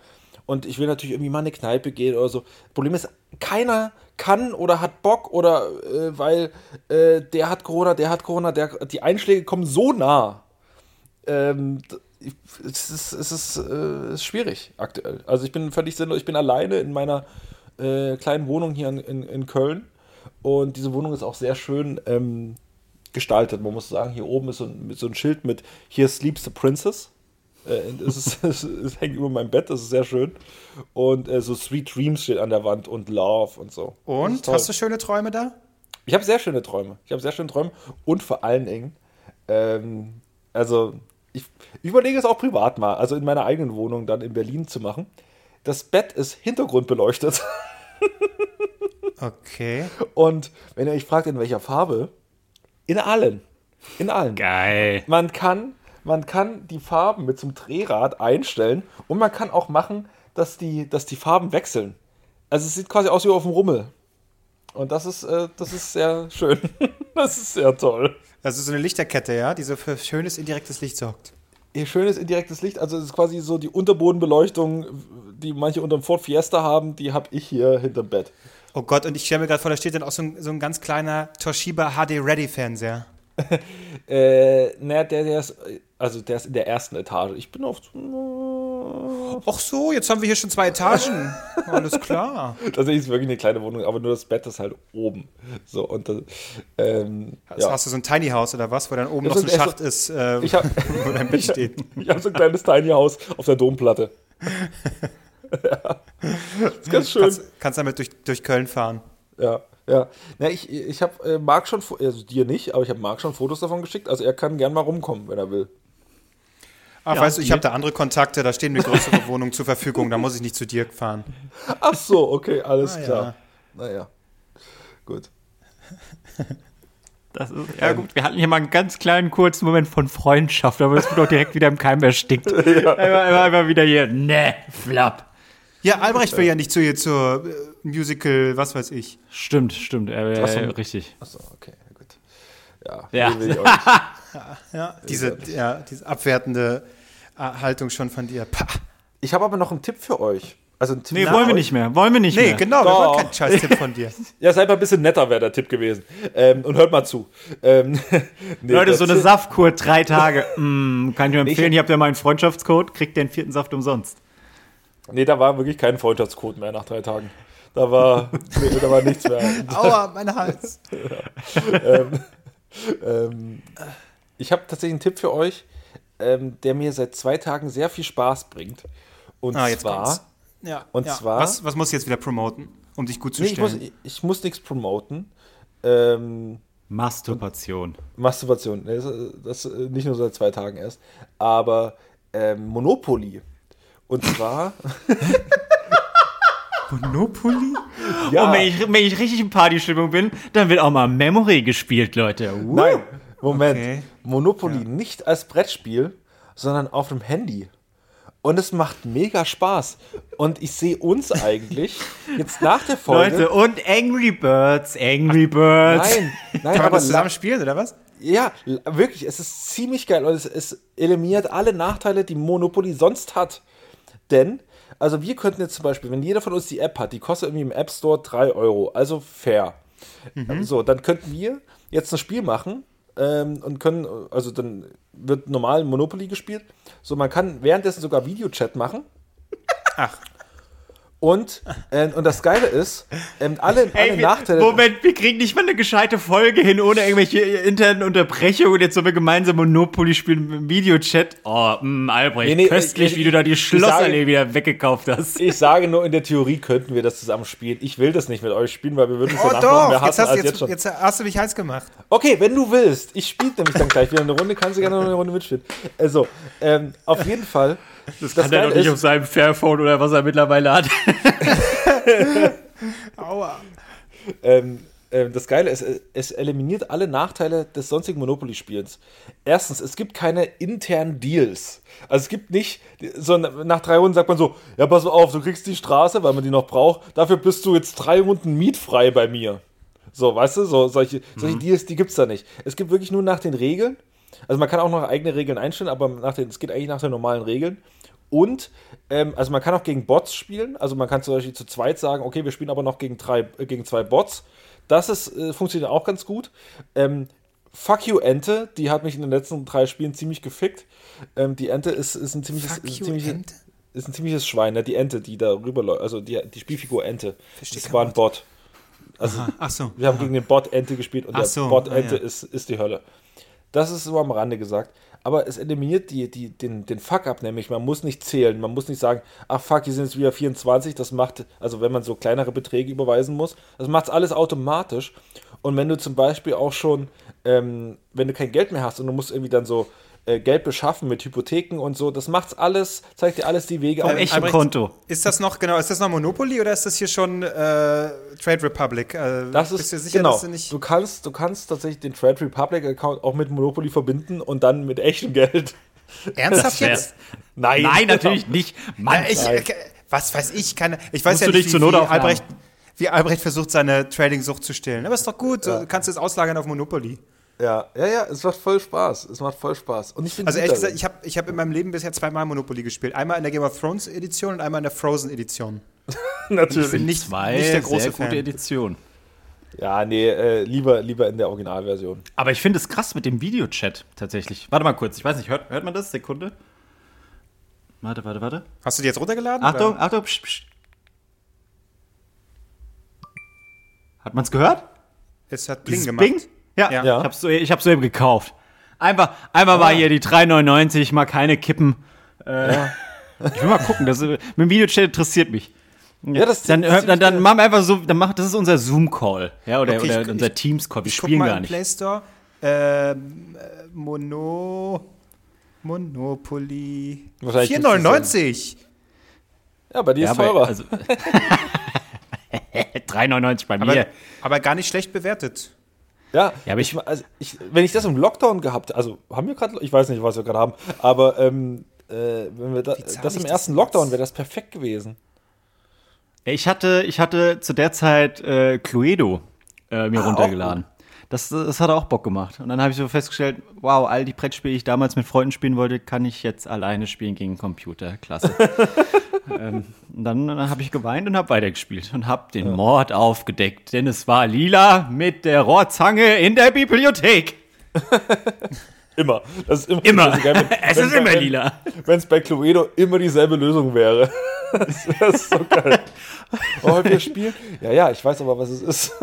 Und ich will natürlich irgendwie mal in eine Kneipe gehen oder so. Problem ist, keiner kann oder hat Bock oder äh, weil äh, der hat Corona, der hat Corona, der, die Einschläge kommen so nah. Ähm, es ist, es ist, äh, ist schwierig aktuell. Also ich bin völlig sinnlos, ich bin alleine in meiner äh, kleinen Wohnung hier in, in, in Köln. Und diese Wohnung ist auch sehr schön ähm, gestaltet. Man muss sagen, hier oben ist so ein, so ein Schild mit Here sleeps the princess. Äh, es, ist, *laughs* es, es hängt über meinem Bett, das ist sehr schön. Und äh, so Sweet Dreams steht an der Wand und Love und so. Und, hast du schöne Träume da? Ich habe sehr schöne Träume. Ich habe sehr schöne Träume und vor allen Dingen, ähm, also ich, ich überlege es auch privat mal, also in meiner eigenen Wohnung dann in Berlin zu machen. Das Bett ist hintergrundbeleuchtet *laughs* Okay. und wenn ihr euch fragt, in welcher Farbe, in allen. In allen. Geil. Man kann, man kann die Farben mit so einem Drehrad einstellen und man kann auch machen, dass die, dass die Farben wechseln. Also es sieht quasi aus wie auf dem Rummel. Und das ist, äh, das ist sehr schön. *laughs* das ist sehr toll. Ist so eine Lichterkette, ja, die so für schönes indirektes Licht sorgt. Ihr schönes indirektes Licht, also es ist quasi so die Unterbodenbeleuchtung, die manche unter dem Ford Fiesta haben, die habe ich hier hinterm Bett. Oh Gott, und ich stelle mir gerade vor, da steht dann auch so ein, so ein ganz kleiner Toshiba HD Ready Fernseher. *laughs* Äh, naja, der, der ist, also der ist in der ersten Etage. Ich bin auf, Ach so, jetzt haben wir hier schon zwei Etagen. Alles klar. *laughs* tatsächlich ist wirklich eine kleine Wohnung, aber nur das Bett ist halt oben. So, und das, ähm, Also ja. Hast du so ein Tiny House oder was, wo dann oben Ja, noch so ein ja, so- Schacht ist, äh, Ich habe *laughs* wo dein Bett steht? ich hab so ein kleines Tiny House auf der Domplatte. Ja. Das *laughs* ist ganz schön. Kannst, kannst damit durch, durch Köln fahren. Ja, ja. Na, ich ich habe äh, Marc schon, also dir nicht, aber ich habe Marc schon Fotos davon geschickt. Also er kann gern mal rumkommen, wenn er will. Ach, Ja, weißt du, ich habe da andere Kontakte, da stehen mir größere *laughs* Wohnungen zur Verfügung, da muss ich nicht zu dir fahren. Ach so, okay, alles Ah, ja. klar. Naja, gut. Das ist, ja gut, wir hatten hier mal einen ganz kleinen kurzen Moment von Freundschaft, aber das wird auch direkt wieder im Keim erstickt. Einfach, einfach, einfach wieder hier, ne, flap. Ja, Albrecht will ja nicht zu ihr zur äh, Musical, was weiß ich. Stimmt, stimmt, äh, Ach so. richtig. Achso, okay, gut. Ja, Ja. nee, will ich auch *laughs* nicht. Ja, diese, ja, diese abwertende äh, Haltung schon von dir. Pah. Ich habe aber noch einen Tipp für euch. Also einen Tipp Nee, wollen wir euch. nicht mehr, wollen wir nicht Nee, mehr. genau, wir Doch. wollen keinen Scheiß-Tipp von dir. *laughs* Ja, seid mal ein bisschen netter, wäre der Tipp gewesen. Ähm, und hört mal zu. Ähm, *laughs* nee, Leute, so eine Saftkur, drei Tage. Mm, kann ich nur empfehlen, Ich- ihr habt ja meinen Freundschaftscode, kriegt den vierten Saft umsonst. Nee, da war wirklich kein Freundschaftscode mehr nach drei Tagen. Da war, *laughs* nee, da war nichts mehr. Aua, mein Hals. *laughs* Ähm, ich habe tatsächlich einen Tipp für euch, ähm, der mir seit zwei Tagen sehr viel Spaß bringt. Und Ah, jetzt zwar, kommt's. Ja, Und ja. zwar- Was, was muss ich jetzt wieder promoten, um dich gut zu nee, ich, muss, stellen? ich, ich muss nichts promoten. Ähm, Masturbation. Masturbation, das, das nicht nur seit zwei Tagen erst, aber ähm, Monopoly. Und zwar, *laughs* Monopoly? ja, Und wenn ich, wenn ich richtig in Partystimmung bin, dann wird auch mal Memory gespielt, Leute. Uh. nein, Moment, Okay. Monopoly nicht als Brettspiel, sondern auf dem Handy. Und es macht mega Spaß. Und ich sehe uns eigentlich *laughs* jetzt nach der Folge. Leute, und Angry Birds, Angry Birds. Nein, nein, Kann man aber das zusammen spielen, oder was? Ja, wirklich, es ist ziemlich geil und es, es eliminiert alle Nachteile, die Monopoly sonst hat. Denn, also wir könnten jetzt zum Beispiel, wenn jeder von uns die App hat, die kostet irgendwie im App Store 3 Euro, also fair. So, dann könnten wir jetzt ein Spiel machen ähm, und können, also dann wird normal Monopoly gespielt. So, man kann währenddessen sogar Videochat machen. Ach. Und, äh, und das Geile ist, ähm, alle, alle Ey, wir, Nachteile. Moment, wir kriegen nicht mal eine gescheite Folge hin, ohne irgendwelche internen Unterbrechungen. Jetzt sollen wir gemeinsam Monopoly spielen im Videochat. Oh, mh, Albrecht, Nee, nee, köstlich, ich- wie du da die Schlossallee sage- wieder weggekauft hast. Ich sage nur, in der Theorie könnten wir das zusammen spielen. Ich will das nicht mit euch spielen, weil wir würden uns Oh danach noch mehr doch, jetzt hassen hast, du, als jetzt, jetzt schon. jetzt hast du mich heiß gemacht. Okay, wenn du willst. Ich spiele nämlich dann gleich wieder eine Runde. Kannst du gerne noch eine Runde mitspielen. Also, ähm, auf jeden Fall. Das, Kann er doch nicht auf seinem Fairphone oder was er mittlerweile hat. *laughs* Aua. ähm, ähm, das Geile ist, es eliminiert alle Nachteile des sonstigen Monopoly-Spiels. Erstens, es gibt keine internen Deals. Also es gibt nicht, so nach drei Runden sagt man so, ja, pass auf, du kriegst die Straße, weil man die noch braucht. Dafür bist du jetzt drei Runden mietfrei bei mir. So, weißt du, so, solche, solche Deals, die gibt's da nicht. Es gibt wirklich nur nach den Regeln. Also man kann auch noch eigene Regeln einstellen, aber nach den, es geht eigentlich nach den normalen Regeln. Und, ähm, also man kann auch gegen Bots spielen. Also man kann zum Beispiel zu zweit sagen, okay, wir spielen aber noch gegen, drei, äh, gegen zwei Bots. Das ist, äh, funktioniert auch ganz gut. Ähm, Fuck you, Ente, die hat mich in den letzten drei Spielen ziemlich gefickt. Ähm, die Ente ist, ist ein ziemliches, Fuck ist ein you, ziemliches, Ente? ist ein ziemliches Schwein, ne? die Ente, die da rüberläuft, also die, die Spielfigur Ente. Versteh das war ein. Bot. Also Ach so. wir haben gegen den Bot Ente gespielt und Ach der so, Bot ah, Ente ja. ist, ist die Hölle. Das ist so am Rande gesagt. Aber es eliminiert die, die, den, den Fuck-up, nämlich man muss nicht zählen, man muss nicht sagen, ach fuck, hier sind es wieder 24, das macht, also wenn man so kleinere Beträge überweisen muss, das macht alles automatisch. Und wenn du zum Beispiel auch schon, ähm, wenn du kein Geld mehr hast und du musst irgendwie dann so äh, Geld beschaffen mit Hypotheken und so, das macht's alles, zeigt dir alles die Wege auf. Albrecht, Konto. Ist das noch, genau, ist das noch Monopoly oder ist das hier schon äh, Trade Republic? Äh, Das bist ist du sicher, genau. dass du nicht. Du kannst, du kannst tatsächlich den Trade Republic Account auch mit Monopoly verbinden und dann mit echtem Geld. ernsthaft jetzt? Nein, Nein, natürlich nicht. Mann, Ja, ich, äh, was weiß ich, keine. Ich weiß Musst ja du nicht, dich wie, zur wie, Albrecht, wie Albrecht versucht, seine Trading-Sucht zu stillen. Aber ist doch gut, du kannst es auslagern auf Monopoly. Ja, ja, ja, es macht voll Spaß. Es macht voll Spaß. Und ich bin Also ehrlich darin. gesagt, ich habe ich hab in meinem Leben bisher zweimal Monopoly gespielt. Einmal in der Game of Thrones Edition und einmal in der Frozen Edition. *laughs* natürlich. Ich bin nicht, Zwei nicht der große sehr gute Fan. Edition. ja, nee, äh, lieber, lieber in der Originalversion. Aber ich finde es krass mit dem Videochat tatsächlich. Warte mal kurz, ich weiß nicht, hört, hört man das? Sekunde. Warte, warte, warte. Hast du die jetzt runtergeladen? Achtung, oder? Achtung. Psch, psch. Hat man es gehört? Es hat Bling Dieses gemacht. Bing? Ja, Ja. Ja. ich hab's so, ich hab's soeben gekauft. Einfach, einmal mal hier die 3,99, mal keine Kippen. Äh, Ich will mal gucken, das, mit dem Videochat interessiert mich. Ja, das Dann, das dann, dann machen wir einfach so, dann macht, das ist unser Zoom-Call. Ja, oder, Okay, ich- oder unser ich- Teams-Call. Wir Ich guck spielen mal gar nicht. Play Store. Ähm, äh, Mono. Monopoly. Wahrscheinlich gibt's 4,99. Ja, bei dir Ja, ist aber, teurer. also, *laughs* 3,99 bei Aber, mir. aber gar nicht schlecht bewertet. Ja, Ja, aber ich- also ich, wenn ich das im Lockdown gehabt, also haben wir gerade, ich weiß nicht, was wir gerade haben, aber ähm, äh, wenn wir da, das im das ersten jetzt? Lockdown wäre das perfekt gewesen. Ich hatte, ich hatte zu der Zeit äh, Cluedo äh, mir Ah, runtergeladen. Das, das hat auch Bock gemacht. Und dann habe ich so festgestellt, wow, all die Brettspiele, die ich damals mit Freunden spielen wollte, kann ich jetzt alleine spielen gegen den Computer. Klasse. *laughs* ähm, und dann, habe ich geweint und habe weitergespielt und habe den Mord aufgedeckt. Denn es war Lila mit der Rohrzange in der Bibliothek. *laughs* Immer. Das ist immer. Immer. das ist geil, wenn- *laughs* es wenn- ist immer wenn- lila. Wenn es bei Cluedo immer dieselbe Lösung wäre. Das, *laughs* das ist so geil. Oh, wir spielen? Ja, ja, ich weiß aber, was es ist.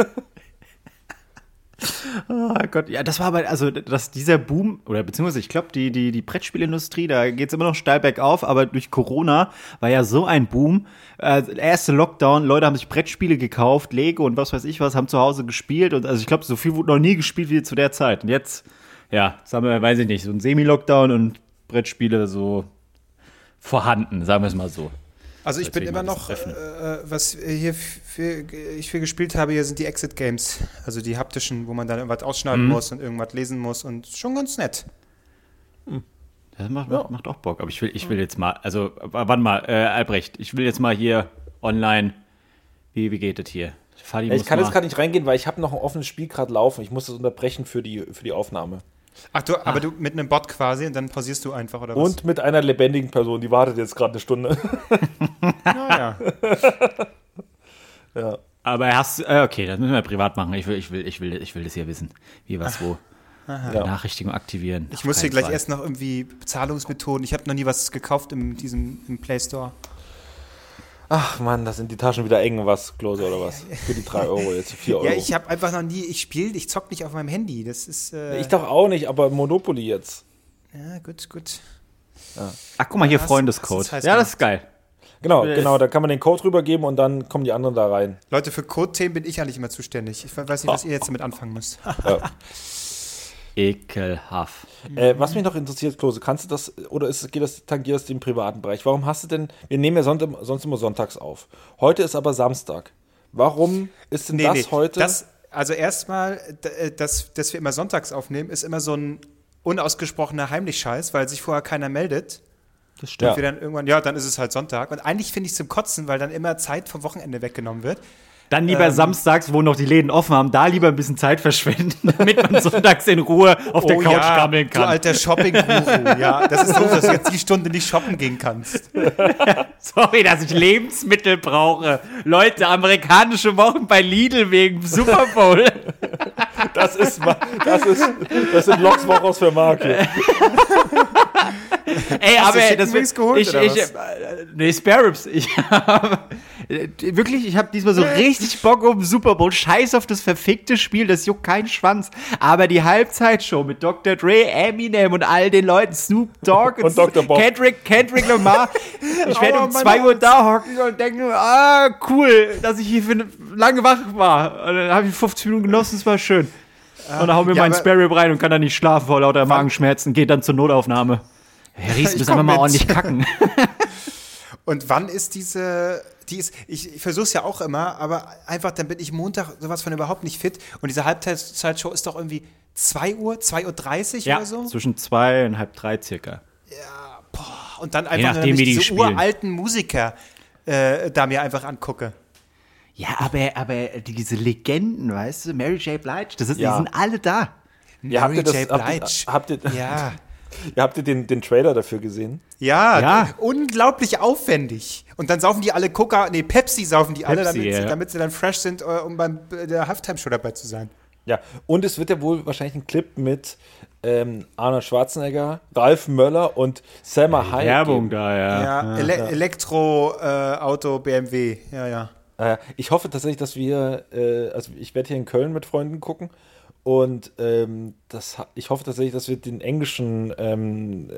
Oh Gott, ja, das war aber, also, dass dieser Boom, oder beziehungsweise ich glaube, die, die, die Brettspielindustrie, da geht es immer noch steil bergauf, aber durch Corona war ja so ein Boom. Äh, erste Lockdown, Leute haben sich Brettspiele gekauft, Lego und was weiß ich was, haben zu Hause gespielt und also ich glaube, so viel wurde noch nie gespielt wie zu der Zeit. Und jetzt, ja, sagen wir, weiß ich nicht, so ein Semi-Lockdown und Brettspiele so vorhanden, sagen wir es mal so. Also ich bin immer noch, äh, äh, was hier für, ich viel gespielt habe, hier sind die Exit Games. Also die haptischen, wo man dann irgendwas ausschneiden muss und irgendwas lesen muss und schon ganz nett. Das macht, macht, macht auch Bock. Aber ich will, ich will jetzt mal, also, warte mal, äh, Albrecht, ich will jetzt mal hier online, wie, wie geht das hier? Fadi Ja, ich muss kann mal, jetzt gerade nicht reingehen, weil ich habe noch ein offenes Spiel gerade laufen. Ich muss das unterbrechen für die, für die Aufnahme. Ach du, aber du mit einem Bot quasi und dann pausierst du einfach, oder was? Und mit einer lebendigen Person, die wartet jetzt gerade eine Stunde. *laughs* Naja. ja. Aber hast äh, okay, das müssen wir privat machen. Ich will, ich will, ich will, ich will das hier wissen. Wie, was, wo. Ja. Benachrichtigung aktivieren. Ich muss hier gleich Fall. erst noch irgendwie Bezahlungsmethoden. Ich habe noch nie was gekauft im, diesem, im Play Store. Ach Mann, da sind die Taschen wieder eng, was, Klose, oder was? Für die 3 Euro, jetzt 4 *laughs* Euro. Ja, ich habe einfach noch nie, ich spiele, ich zock nicht auf meinem Handy. Das ist. Äh, Ich doch auch nicht, aber Monopoly jetzt. Ja, gut, gut. Ach, guck mal hier, Freundescode. heiß Ja, das ist geil. Genau, Äh, genau, da kann man den Code rübergeben und dann kommen die anderen da rein. Leute, für Code-Themen bin ich ja nicht immer zuständig. Ich weiß nicht, was ihr jetzt damit anfangen müsst. *laughs* Ekelhaft. Äh, was mich noch interessiert, Klose, kannst du das, oder ist, geht das, tangiert das den privaten Bereich? Warum hast du denn, wir nehmen ja sonst, sonst immer sonntags auf. Heute ist aber Samstag. Warum ist denn das heute? Das, also erstmal, äh, dass, dass wir immer sonntags aufnehmen, ist immer so ein unausgesprochener Heimlich-Scheiß, weil sich vorher keiner meldet. Das Ja. Und wir dann irgendwann, ja, dann ist es halt Sonntag. Und eigentlich finde ich es zum Kotzen, weil dann immer Zeit vom Wochenende weggenommen wird. Dann lieber Ähm. samstags, wo noch die Läden offen haben, da lieber ein bisschen Zeit verschwenden, *laughs* damit man *laughs* sonntags in Ruhe auf der Couch Oh ja, gammeln du kann. alter Shopping-Guru. *laughs* ja, das ist doof, dass du jetzt die Stunde nicht shoppen gehen kannst. Sorry, dass ich Lebensmittel brauche. Leute, amerikanische Wochen bei Lidl wegen Super Bowl. Das ist, das ist, das sind Loks Wochos für Mark hier. Ey, Hast du aber Chicken das Wings geholt, ich, oder ich, was? äh, nee, Spare Ribs. Ich habe äh, wirklich, ich habe diesmal so richtig Bock auf den Super Bowl. Scheiß auf das verfickte Spiel, das juckt keinen Schwanz. Aber die Halbzeitshow mit Dr. Dre, Eminem und all den Leuten, Snoop Dogg Und Dr. Bob. Kendrick, Kendrick Lamar. Ich werde Aua, um mein 2 Uhr da hocken und denken, ah, cool, dass ich hier für eine lange wach war. Und dann habe ich 50 Minuten genossen, es war schön. Und dann hau mir Ja, meinen Rib rein und kann dann nicht schlafen vor lauter Magenschmerzen, geht dann zur Notaufnahme. Herr Ries, müssen wir mal ordentlich kacken. *laughs* Und wann ist diese, die ist, ich, ich versuche es ja auch immer, aber einfach, dann bin ich Montag sowas von überhaupt nicht fit. Und diese Halbzeitshow ist doch irgendwie 2 Uhr, 2.30 Uhr Ja, oder so. zwischen zwei und halb drei circa. Und dann einfach nachdem, nur, wie die diese spielen. uralten Musiker äh, da mir einfach angucke. Ja, aber, aber diese Legenden, weißt du, Mary J. Blige, das ist, Ja. die sind alle da. Ja, habt ihr Mary das, J. habt ihr, Blige. habt ihr, Ja. *laughs* ja, habt ihr den, den Trailer dafür gesehen? Ja, Ja. unglaublich aufwendig. Und dann saufen die alle Coca, nee, Pepsi saufen die alle, Pepsi, damit, sie, ja. damit sie dann fresh sind, äh, um beim äh, der Halftime-Show dabei zu sein. Ja, und es wird ja wohl wahrscheinlich ein Clip mit ähm, Arnold Schwarzenegger, Ralf Möller und Selma Hayek. Werbung da, ja. Ja, Ele Elektro-Auto BMW, ja, ja. Äh, ich hoffe tatsächlich, dass wir, äh, also ich werde hier in Köln mit Freunden gucken und ähm, das, ich hoffe tatsächlich, dass wir den englischen, ähm, äh,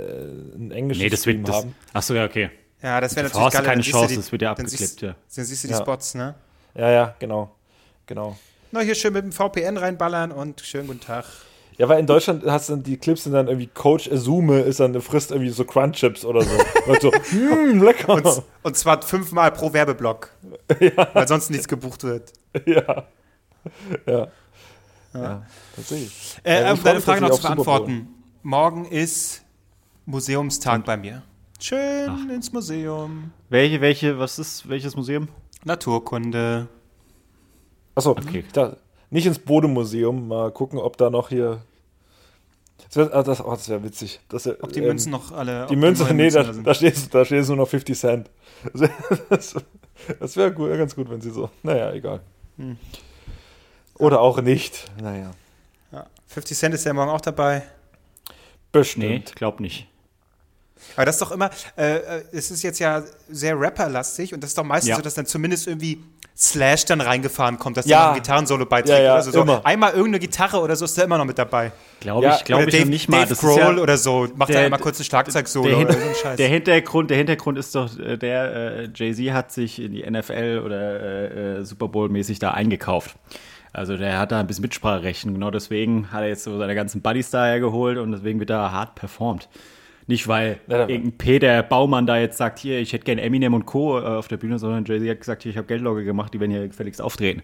einen englischen Nee, das Stream wird, das, haben. ach so, ja, okay. Ja, das wäre natürlich geil. keine Chance, die- das wird ja dann abgeklippt, siehst- ja. Dann siehst du die Ja. Spots, ne? Ja, ja, genau, genau. Na, hier schön mit dem VPN reinballern und schönen guten Tag. Ja, weil in Deutschland hast du dann die Clips sind dann irgendwie Coach Azume ist dann frisst irgendwie so Crunch Chips oder so. *laughs* und so, mm, lecker. Und, und zwar fünfmal pro Werbeblock. *laughs* Weil sonst nichts gebucht wird. ja. Ja. Ja, tatsächlich. Äh, Ja, um ich freu deine Frage noch zu beantworten. Morgen ist Museumstag bei mir. Schön ins Museum. Welche, welche, was ist, welches Museum? Naturkunde. Achso, Okay. da, nicht ins Bodemuseum, mal gucken, ob da noch hier. Das wäre ah, das, oh, das wär witzig. Das wär, Ob die ähm, Münzen noch alle. Die ob Münze, neuen nee, da, da sind. da, steht, da steht nur noch 50 Cent. *laughs* Das, wäre gut, ganz gut, wenn sie so. Naja, egal. Hm. Oder auch nicht. Naja. Ja. 50 Cent ist ja morgen auch dabei. Bestimmt. Nee, glaub nicht. Aber das ist doch immer, äh, äh, es ist jetzt ja sehr Rapper-lastig und das ist doch meistens Ja. so, dass dann zumindest irgendwie Slash dann reingefahren kommt, dass Ja. der noch ein Gitarrensolo beiträgt Ja, ja, oder so. immer. Einmal irgendeine Gitarre oder so ist der immer noch mit dabei. Glaube Ja, ich, glaube ich Dave, nicht mal. Dave Das Grohl ist ja, oder so, macht der- er einmal kurz ein Schlagzeugsolo der, oder so ein Scheiß. der Hintergrund, der Hintergrund ist doch äh, der, äh, Jay-Z hat sich in die NFL oder äh, äh, Super Bowl-mäßig da eingekauft. Also der hat da ein bisschen Mitspracherecht. Und Genau deswegen hat er jetzt so seine ganzen Buddies daher geholt und deswegen wird er hart performt. Nicht, weil Ja, da- irgendein Peter Baumann da jetzt sagt, hier, ich hätte gerne Eminem und Co. äh, auf der Bühne, sondern Jay-Z hat gesagt, hier, ich habe Geldlogge gemacht, die werden hier gefälligst auftreten.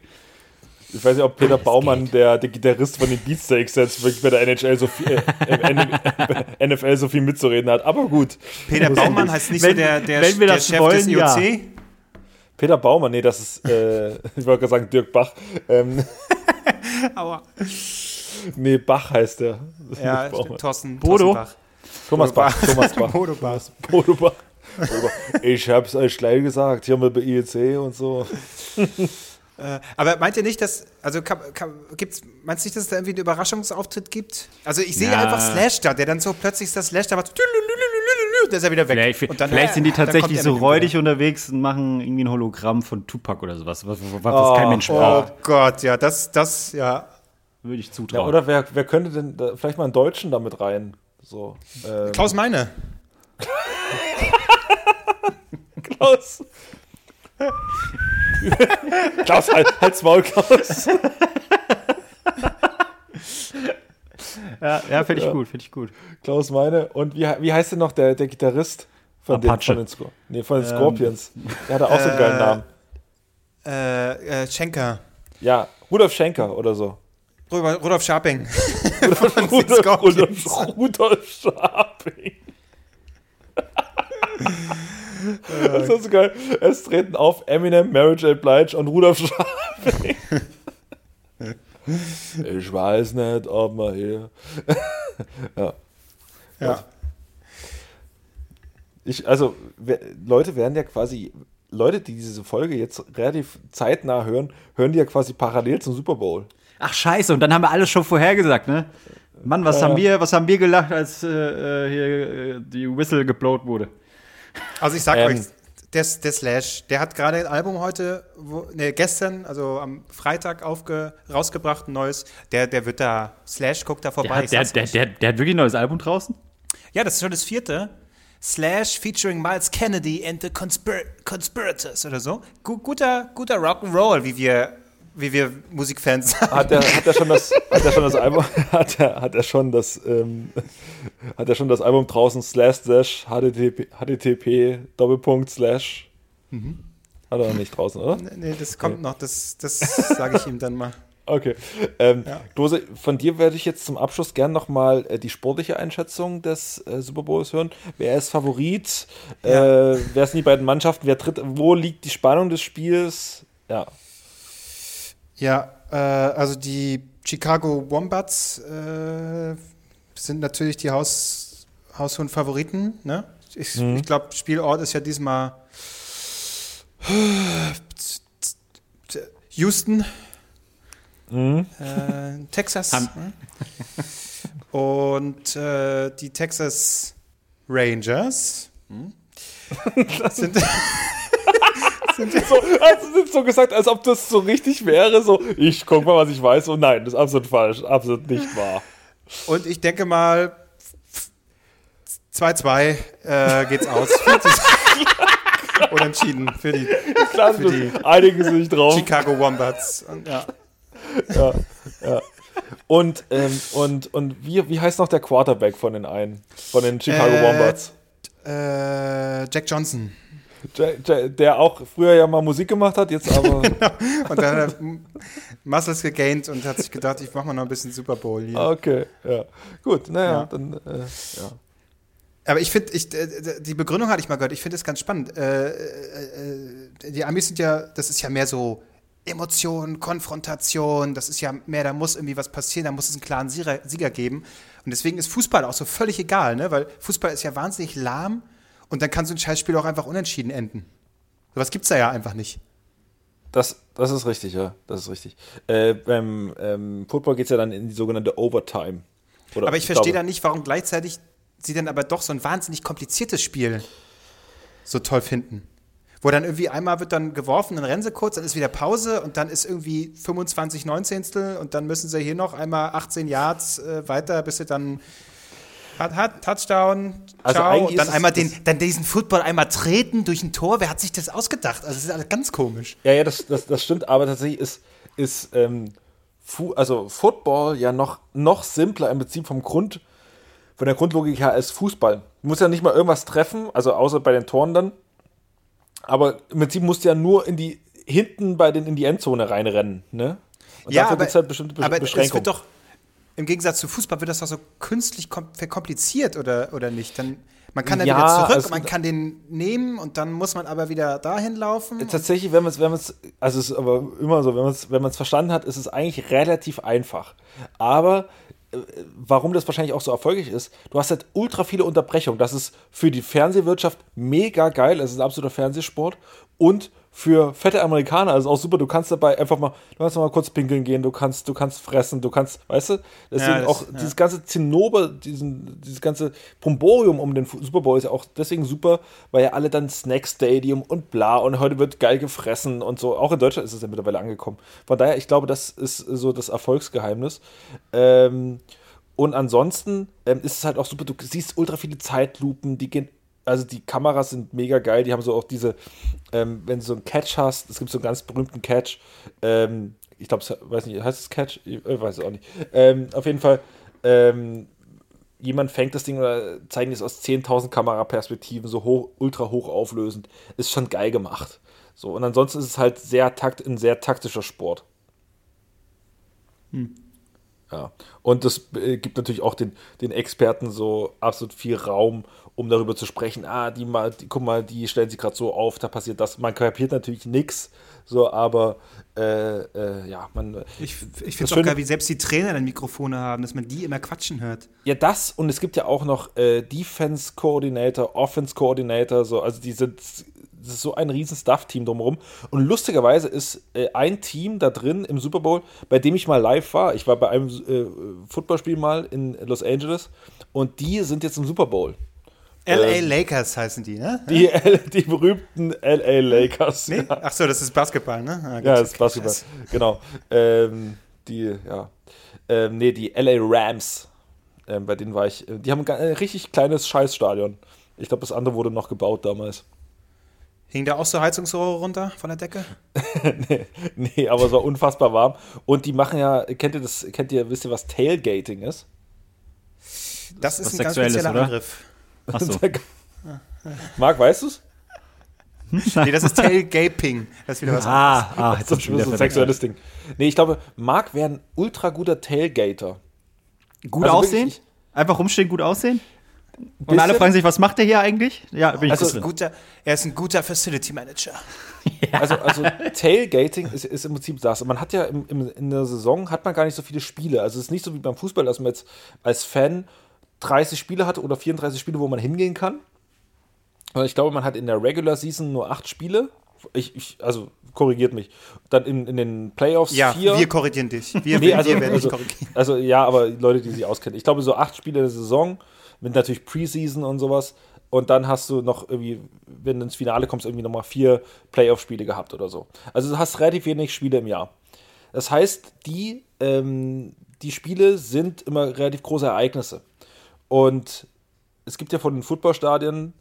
Ich weiß nicht, ob Peter Baumann, der, der Gitarrist von den Beatsteaks, jetzt wirklich bei der NHL so viel, äh, NFL *laughs* so viel mitzureden hat. Aber gut. Peter Baumann heißt nicht Wenn- so der, der, wenn wir der das Chef wollen, des IOC? Peter Baumann, nee, das ist, äh, *laughs* ich wollte gerade sagen Dirk Bach. Ähm, *laughs* Aua. nee, Bach heißt der. Ja. Thorsten, Bodo? Bach. Thomas Bach. Thomas Bach. Bodo Bach. Bodo Bach. Bodo Bach. Ich hab's euch gleich gesagt, hier bei IEC und so. Aber meint ihr nicht, dass, also kann, kann, gibt's, meinst du nicht, dass es da irgendwie einen Überraschungsauftritt gibt? Also ich sehe Ja. einfach Slash da, der dann so plötzlich das Slash da macht, der ist ja wieder weg. Vielleicht, Und dann- vielleicht sind die tatsächlich er so räudig unterwegs und machen irgendwie ein Hologramm von Tupac oder sowas, was, was, was Oh, kein Mensch Oh braucht. Gott, ja, das, das, ja. Würde ich Ja, zutrauen. oder wer, wer könnte denn da, vielleicht mal einen Deutschen damit rein? So. Ähm, Klaus Meine. *laughs* Klaus. *laughs* Klaus, halt, halt's Maul, Klaus. *laughs* ja, ja finde ich gut, finde ich gut. Klaus Meine. Und wie, wie heißt denn noch der, der Gitarrist von den, Apache. von den, nee, von den Scorpions? Der hatte auch so einen geilen Namen. Äh, äh, Schenker. Ja, Rudolf Schenker oder so. Rudolf, Scharping. *laughs* Rudolf. Rudolf, Rudolf Scharping. *laughs* das ist so geil. Es treten auf Eminem, Marriage J. Blige und Rudolf Scharping. *laughs* ich weiß nicht, ob man hier. *laughs* Ja. Ich, also, wer- Leute werden ja quasi, Leute, die diese Folge jetzt relativ zeitnah hören, hören die ja quasi parallel zum Super Bowl. Ach scheiße, und dann haben wir alles schon vorhergesagt, ne? Mann, was haben wir, was haben wir gelacht, als äh, äh, hier äh, die Whistle geblowt wurde? Also ich sag Ähm. euch, der, der Slash, der hat gerade ein Album heute, wo, ne, gestern, also am Freitag aufge, rausgebracht, ein neues. Der, der wird da, Slash guckt da vorbei. hat, der, sag's der, der, der hat wirklich ein neues Album draußen? ja, das ist schon das vierte. Slash featuring Miles Kennedy and the Conspir Conspirators oder so. Gu guter, guter Rock'n'Roll, wie wir, wie wir Musikfans sagen. Hat er, hat er schon das, hat er schon das Album, *laughs* hat er, hat er schon das, ähm, hat er schon das Album draußen slash slash http, http Doppelpunkt slash. Hat er noch nicht draußen, oder? Nee, das kommt noch, das, das sage ich ihm dann mal. *laughs* Okay. Ähm, Dose, von dir werde ich jetzt zum Abschluss gern nochmal äh, die sportliche Einschätzung des äh, Super Bowls hören. Wer ist Favorit? Äh, wer sind die beiden Mannschaften? Wer tritt? Wo liegt die Spannung des Spiels? Ja. Ja, äh, also die Chicago Wombats äh, sind natürlich die Haus, haushohen Favoriten. Ne? Ich, ich glaube, Spielort ist ja diesmal Houston, äh, Texas. Ham- ne? Und äh, die Texas Rangers hm, *laughs* sind, So, hast du jetzt so gesagt, als ob das so richtig wäre. So, ich guck mal, was ich weiß. Und nein, das ist absolut falsch. Absolut nicht wahr. Und ich denke mal, 2-2 äh, geht's aus. Unentschieden für die Klar, Für die einigen sie sich drauf. Chicago Wombats. Und, ja. Und, ähm, und, und wie, wie heißt noch der Quarterback von den einen? Von den Chicago Äh, Wombats? Äh, Jack Johnson. Der, auch früher ja mal Musik gemacht hat, jetzt aber. *laughs* Und dann hat er Muscles gegaint und hat sich gedacht, ich mache mal noch ein bisschen Super Bowl hier. Okay, ja. Gut, naja, Ja. dann. Äh, ja. Aber ich finde, ich, äh, die Begründung hatte ich mal gehört, ich finde es ganz spannend. Äh, äh, äh, die Amis sind ja, das ist ja mehr so Emotion, Konfrontation, das ist ja mehr, da muss irgendwie was passieren, da muss es einen klaren Sieger, Sieger geben. Und deswegen ist Fußball auch so völlig egal, ne? weil Fußball ist ja wahnsinnig lahm und dann kann so ein Scheißspiel auch einfach unentschieden enden. Sowas gibt's da ja einfach nicht. Das, das ist richtig, ja. Das ist richtig. Äh, beim ähm, Football geht es ja dann in die sogenannte Overtime. Oder, Aber ich verstehe dann nicht, warum gleichzeitig sie dann aber doch so ein wahnsinnig kompliziertes Spiel so toll finden. Wo dann irgendwie einmal wird dann geworfen, dann rennen sie kurz, dann ist wieder Pause und dann ist irgendwie 25 Neunzehntel und dann müssen sie hier noch einmal 18 Yards äh, weiter, bis sie dann hat, hat Touchdown, Also ciao, dann es- einmal den, dann diesen Football einmal treten durch ein Tor. Wer hat sich das ausgedacht? Also das ist alles ganz komisch. Ja, ja, das, das, das stimmt, aber tatsächlich ist, ist ähm, Fu also Football ja noch, noch simpler im Prinzip vom Grund, von der Grundlogik her als Fußball. Du musst ja nicht mal irgendwas treffen, also außer bei den Toren dann. Aber im Prinzip musst du ja nur in die, hinten bei den, in die Endzone reinrennen, ne? Und Ja, dafür aber, gibt es halt bestimmte Be aber es Beschränkungen. wird doch, im Gegensatz zu Fußball, wird das doch so künstlich kom verkompliziert oder, oder nicht? Dann, man kann dann Ja, wieder zurück, also- man kann den nehmen und dann muss man aber wieder dahin laufen. Tatsächlich, wenn man es, wenn man es, also es ist aber immer so, wenn man es, wenn man es verstanden hat, ist es eigentlich relativ einfach. Aber äh, warum das wahrscheinlich auch so erfolgreich ist, du hast halt ultra viele Unterbrechungen. Das ist für die Fernsehwirtschaft mega geil, es ist ein absoluter Fernsehsport und für fette Amerikaner ist es auch super. Du kannst dabei einfach mal, du kannst mal kurz pinkeln gehen, du kannst, du kannst fressen, du kannst, weißt du, deswegen das- auch ja. dieses ganze Zinnober, diesen, dieses ganze Bromborium um den Super Bowl ist ja auch deswegen super, weil ja alle dann Snack Stadium und bla und heute wird geil gefressen und so. Auch in Deutschland ist es ja mittlerweile angekommen. Von daher, ich glaube, das ist so das Erfolgsgeheimnis. Ähm, und ansonsten ähm, ist es halt auch super, du siehst ultra viele Zeitlupen, die gehen, also die Kameras sind mega geil, die haben so auch diese, ähm, wenn du so einen Catch hast, es gibt so einen ganz berühmten Catch, ähm, ich glaube, weiß nicht, heißt es Catch? Ich äh, weiß es auch nicht. Ähm, auf jeden Fall, ähm, jemand fängt das Ding oder zeigen es aus 10.000 Kameraperspektiven, so hoch, ultra hoch auflösend. Ist schon geil gemacht. So, und ansonsten ist es halt sehr takt, ein sehr taktischer Sport. Ja. Und das äh, gibt natürlich auch den, den Experten so absolut viel Raum, um darüber zu sprechen. Ah, die mal, die, guck mal, die stellen sich gerade so auf, da passiert das. Man kapiert natürlich nichts, so, aber äh, äh, ja, man. Ich, ich finde es auch geil, wie selbst die Trainer dann Mikrofone haben, dass man die immer quatschen hört. Ja, das und es gibt ja auch noch äh, Defense Coordinator, Offense Coordinator, so, also die sind, das ist so ein riesen Staff-Team drumherum. Und lustigerweise ist äh, ein Team da drin im Super Bowl, bei dem ich mal live war. Ich war bei einem äh, Footballspiel mal in Los Angeles und die sind jetzt im Super Bowl. LA Lakers heißen die, ne? Die, *laughs* die berühmten LA Lakers. Nee? Ach so, das ist Basketball, ne? Ah. Ja, das ist Basketball. Genau. Ähm, die, ja. Ähm, nee, die LA Rams. Ähm, bei denen war ich. äh, Die haben ein ein richtig kleines Scheißstadion. Ich glaube, das andere wurde noch gebaut damals. Hing da auch so Heizungsrohre runter von der Decke? *laughs* nee, nee, aber es war unfassbar warm. Und die machen ja, kennt ihr das, kennt ihr, wisst ihr, was Tailgating ist? Das ist was ein ganz Sexuelles, spezieller oder? Angriff. Achso. *laughs* Marc, weißt du es? Nee, das ist Tailgaping. Das ist wieder was anderes. Ah, ah, jetzt Das ist schon wieder so ein sexuelles Ding. Nee, ich glaube, Marc wäre ein ultra guter Tailgater. Gut Also aussehen? wirklich- Einfach rumstehen, gut aussehen? Und alle fragen sich, was macht der hier eigentlich? Ja, bin ich Also Er ein guter, er ist ein guter Facility Manager. *laughs* Also, also Tailgating ist, ist im Prinzip das. Man hat ja im, im, in der Saison hat man gar nicht so viele Spiele. Also es ist nicht so wie beim Fußball, dass man jetzt als Fan 30 Spiele hat oder 34 Spiele, wo man hingehen kann. Ich glaube, man hat in der Regular Season nur acht Spiele. Ich, ich, also korrigiert mich. Dann in, in den Playoffs Ja, vier. wir korrigieren dich. Wir, Nee, also, wir werden dich also, korrigieren. also ja, aber Leute, die sich auskennen. Ich glaube, so acht Spiele in der Saison mit natürlich Preseason und sowas. Und dann hast du noch irgendwie, wenn du ins Finale kommst, irgendwie nochmal vier Playoff-Spiele gehabt oder so. Also du hast relativ wenig Spiele im Jahr. Das heißt, die, ähm, die Spiele sind immer relativ große Ereignisse. Und es gibt ja von den Footballstadien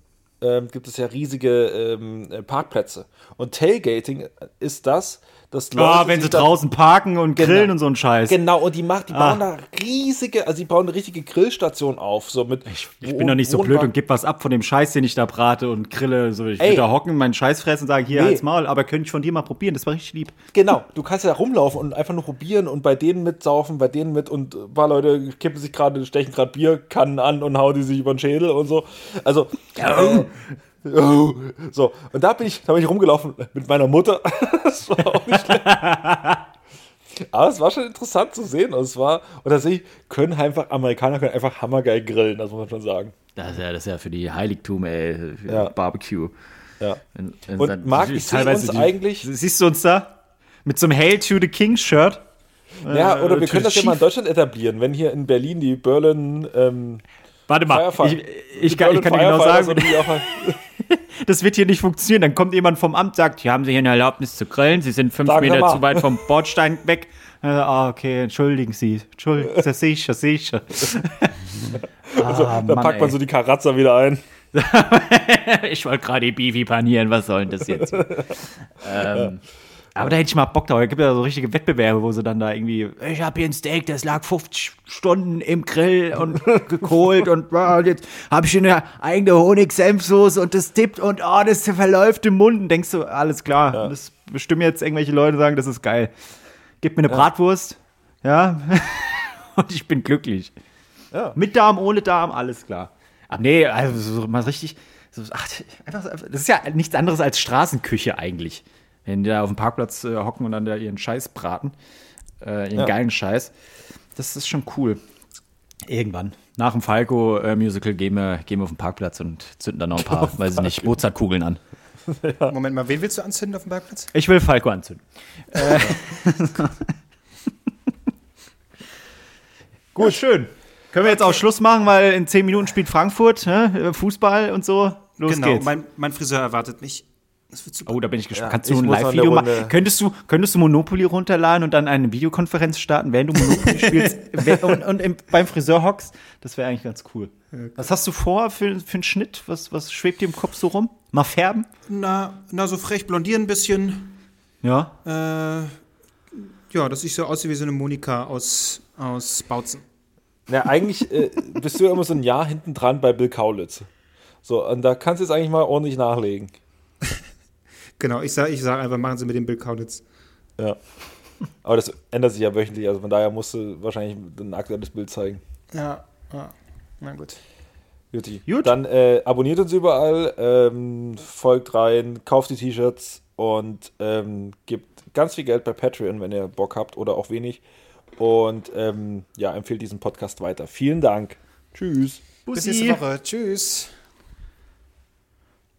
ähm, gibt es ja riesige ähm, äh, Parkplätze. Und Tailgating ist das, dass Ah, wenn sich sie draußen parken und Genau. grillen und so ein Scheiß. Genau, und die, macht, die Ah. bauen da riesige, also die bauen eine richtige Grillstation auf. So mit Ich bin doch nicht so blöd und geb was ab von dem Scheiß, den ich da brate und grille. So, ich Ey. will da hocken, meinen Scheiß fressen und sagen, hier, Nee. halt's Maul, aber könnte ich von dir mal probieren, das war richtig lieb. Genau, du kannst ja rumlaufen und einfach nur probieren und bei denen mitsaufen, bei denen mit und ein paar Leute kippen sich gerade, stechen gerade Bierkannen an und hauen die sich über den Schädel und so. Also, äh, oh, *laughs* so. Und da bin ich, da bin ich rumgelaufen mit meiner Mutter. *laughs* das war auch nicht schlecht. Aber es war schon interessant zu sehen. Und es war, und da sehe ich, können einfach, Amerikaner können einfach hammergeil grillen, das muss man schon sagen. Das ist ja, das ist ja für die Heiligtum, ey, für Ja. Barbecue. Ja. Wenn Und dann- Marc, ich sehe teilweise uns eigentlich- Siehst du uns da? Mit so einem Hail to the King Shirt? Ja, oder wir können das ja mal in. Deutschland etablieren, wenn hier in Berlin die Berlin ähm, Warte mal, Firefight- ich, ich, die kann, ich kann dir genau sagen, *laughs* *laughs* das wird hier nicht funktionieren. Dann kommt jemand vom Amt, sagt, hier haben Sie hier eine Erlaubnis zu grillen, Sie sind fünf Sagen Sie Meter zu weit vom Bordstein weg. Äh, ah, okay, entschuldigen Sie. Entschuldigen, das sehe ich. Also, Ah, da packt man ey. so die Karazza wieder ein. *laughs* Ich wollte gerade die Bifi panieren, was soll denn das jetzt? *laughs* ähm, aber da hätte ich mal Bock drauf. Es gibt ja so richtige Wettbewerbe, wo sie dann da irgendwie, ich habe hier ein Steak, das lag 50 Stunden im Grill und *laughs* gekohlt und, und jetzt habe ich eine eigene Honig-Senfsoße und das tippt und oh, das verläuft im Mund. Und denkst du, alles klar, das bestimmen jetzt irgendwelche Leute sagen, das ist geil. gib mir eine Bratwurst, ja, *laughs* und ich bin glücklich. Ja. Mit Darm, ohne Darm, alles klar. Aber nee, also so mal richtig, so, ach, einfach, das ist ja nichts anderes als Straßenküche eigentlich. Wenn die da auf dem Parkplatz äh, hocken und dann da ihren Scheiß braten, äh, ihren Ja. geilen Scheiß. Das ist schon cool. Irgendwann. Nach dem Falco-Musical gehen wir, gehen wir auf den Parkplatz und zünden dann noch ein paar, *laughs* weiß ich nicht, Mozartkugeln an. Moment mal, wen willst du anzünden auf dem Parkplatz? Ich will Falco anzünden. Äh. *laughs* Gut, schön. Können wir jetzt auch Schluss machen, weil in zehn Minuten spielt Frankfurt, ne? Fußball und so. Los genau, geht's. mein, mein Friseur erwartet mich. Das wird super. Oh, da bin ich gespannt. Ja, Kannst du ein Live-Video machen? Könntest du, könntest du Monopoly runterladen und dann eine Videokonferenz starten, während du Monopoly *laughs* spielst und, und im, beim Friseur hockst? Das wäre eigentlich ganz cool. Was hast du vor für, für einen Schnitt? Was, was schwebt dir im Kopf so rum? Mal färben? Na, na, so frech blondieren ein bisschen. Ja. Äh, ja, dass ich so aussehe wie so eine Monika aus, aus Bautzen. Na, eigentlich äh, bist du ja immer so ein Jahr hinten dran bei Bill Kaulitz. So, und da kannst du jetzt eigentlich mal ordentlich nachlegen. *laughs* Genau, ich sage ich sag einfach, machen Sie mit dem Bill Kaulitz. Ja. Aber das ändert sich ja wöchentlich, also von daher musst du wahrscheinlich ein aktuelles Bild zeigen. Ja, ja. Na gut. Juti. Gut. Dann äh, abonniert uns überall, ähm, folgt rein, kauft die T-Shirts und ähm, gebt ganz viel Geld bei Patreon, wenn ihr Bock habt oder auch wenig. Und ähm, ja, empfehlt diesen Podcast weiter. Vielen Dank. Tschüss. Bis nächste Woche. Tschüss.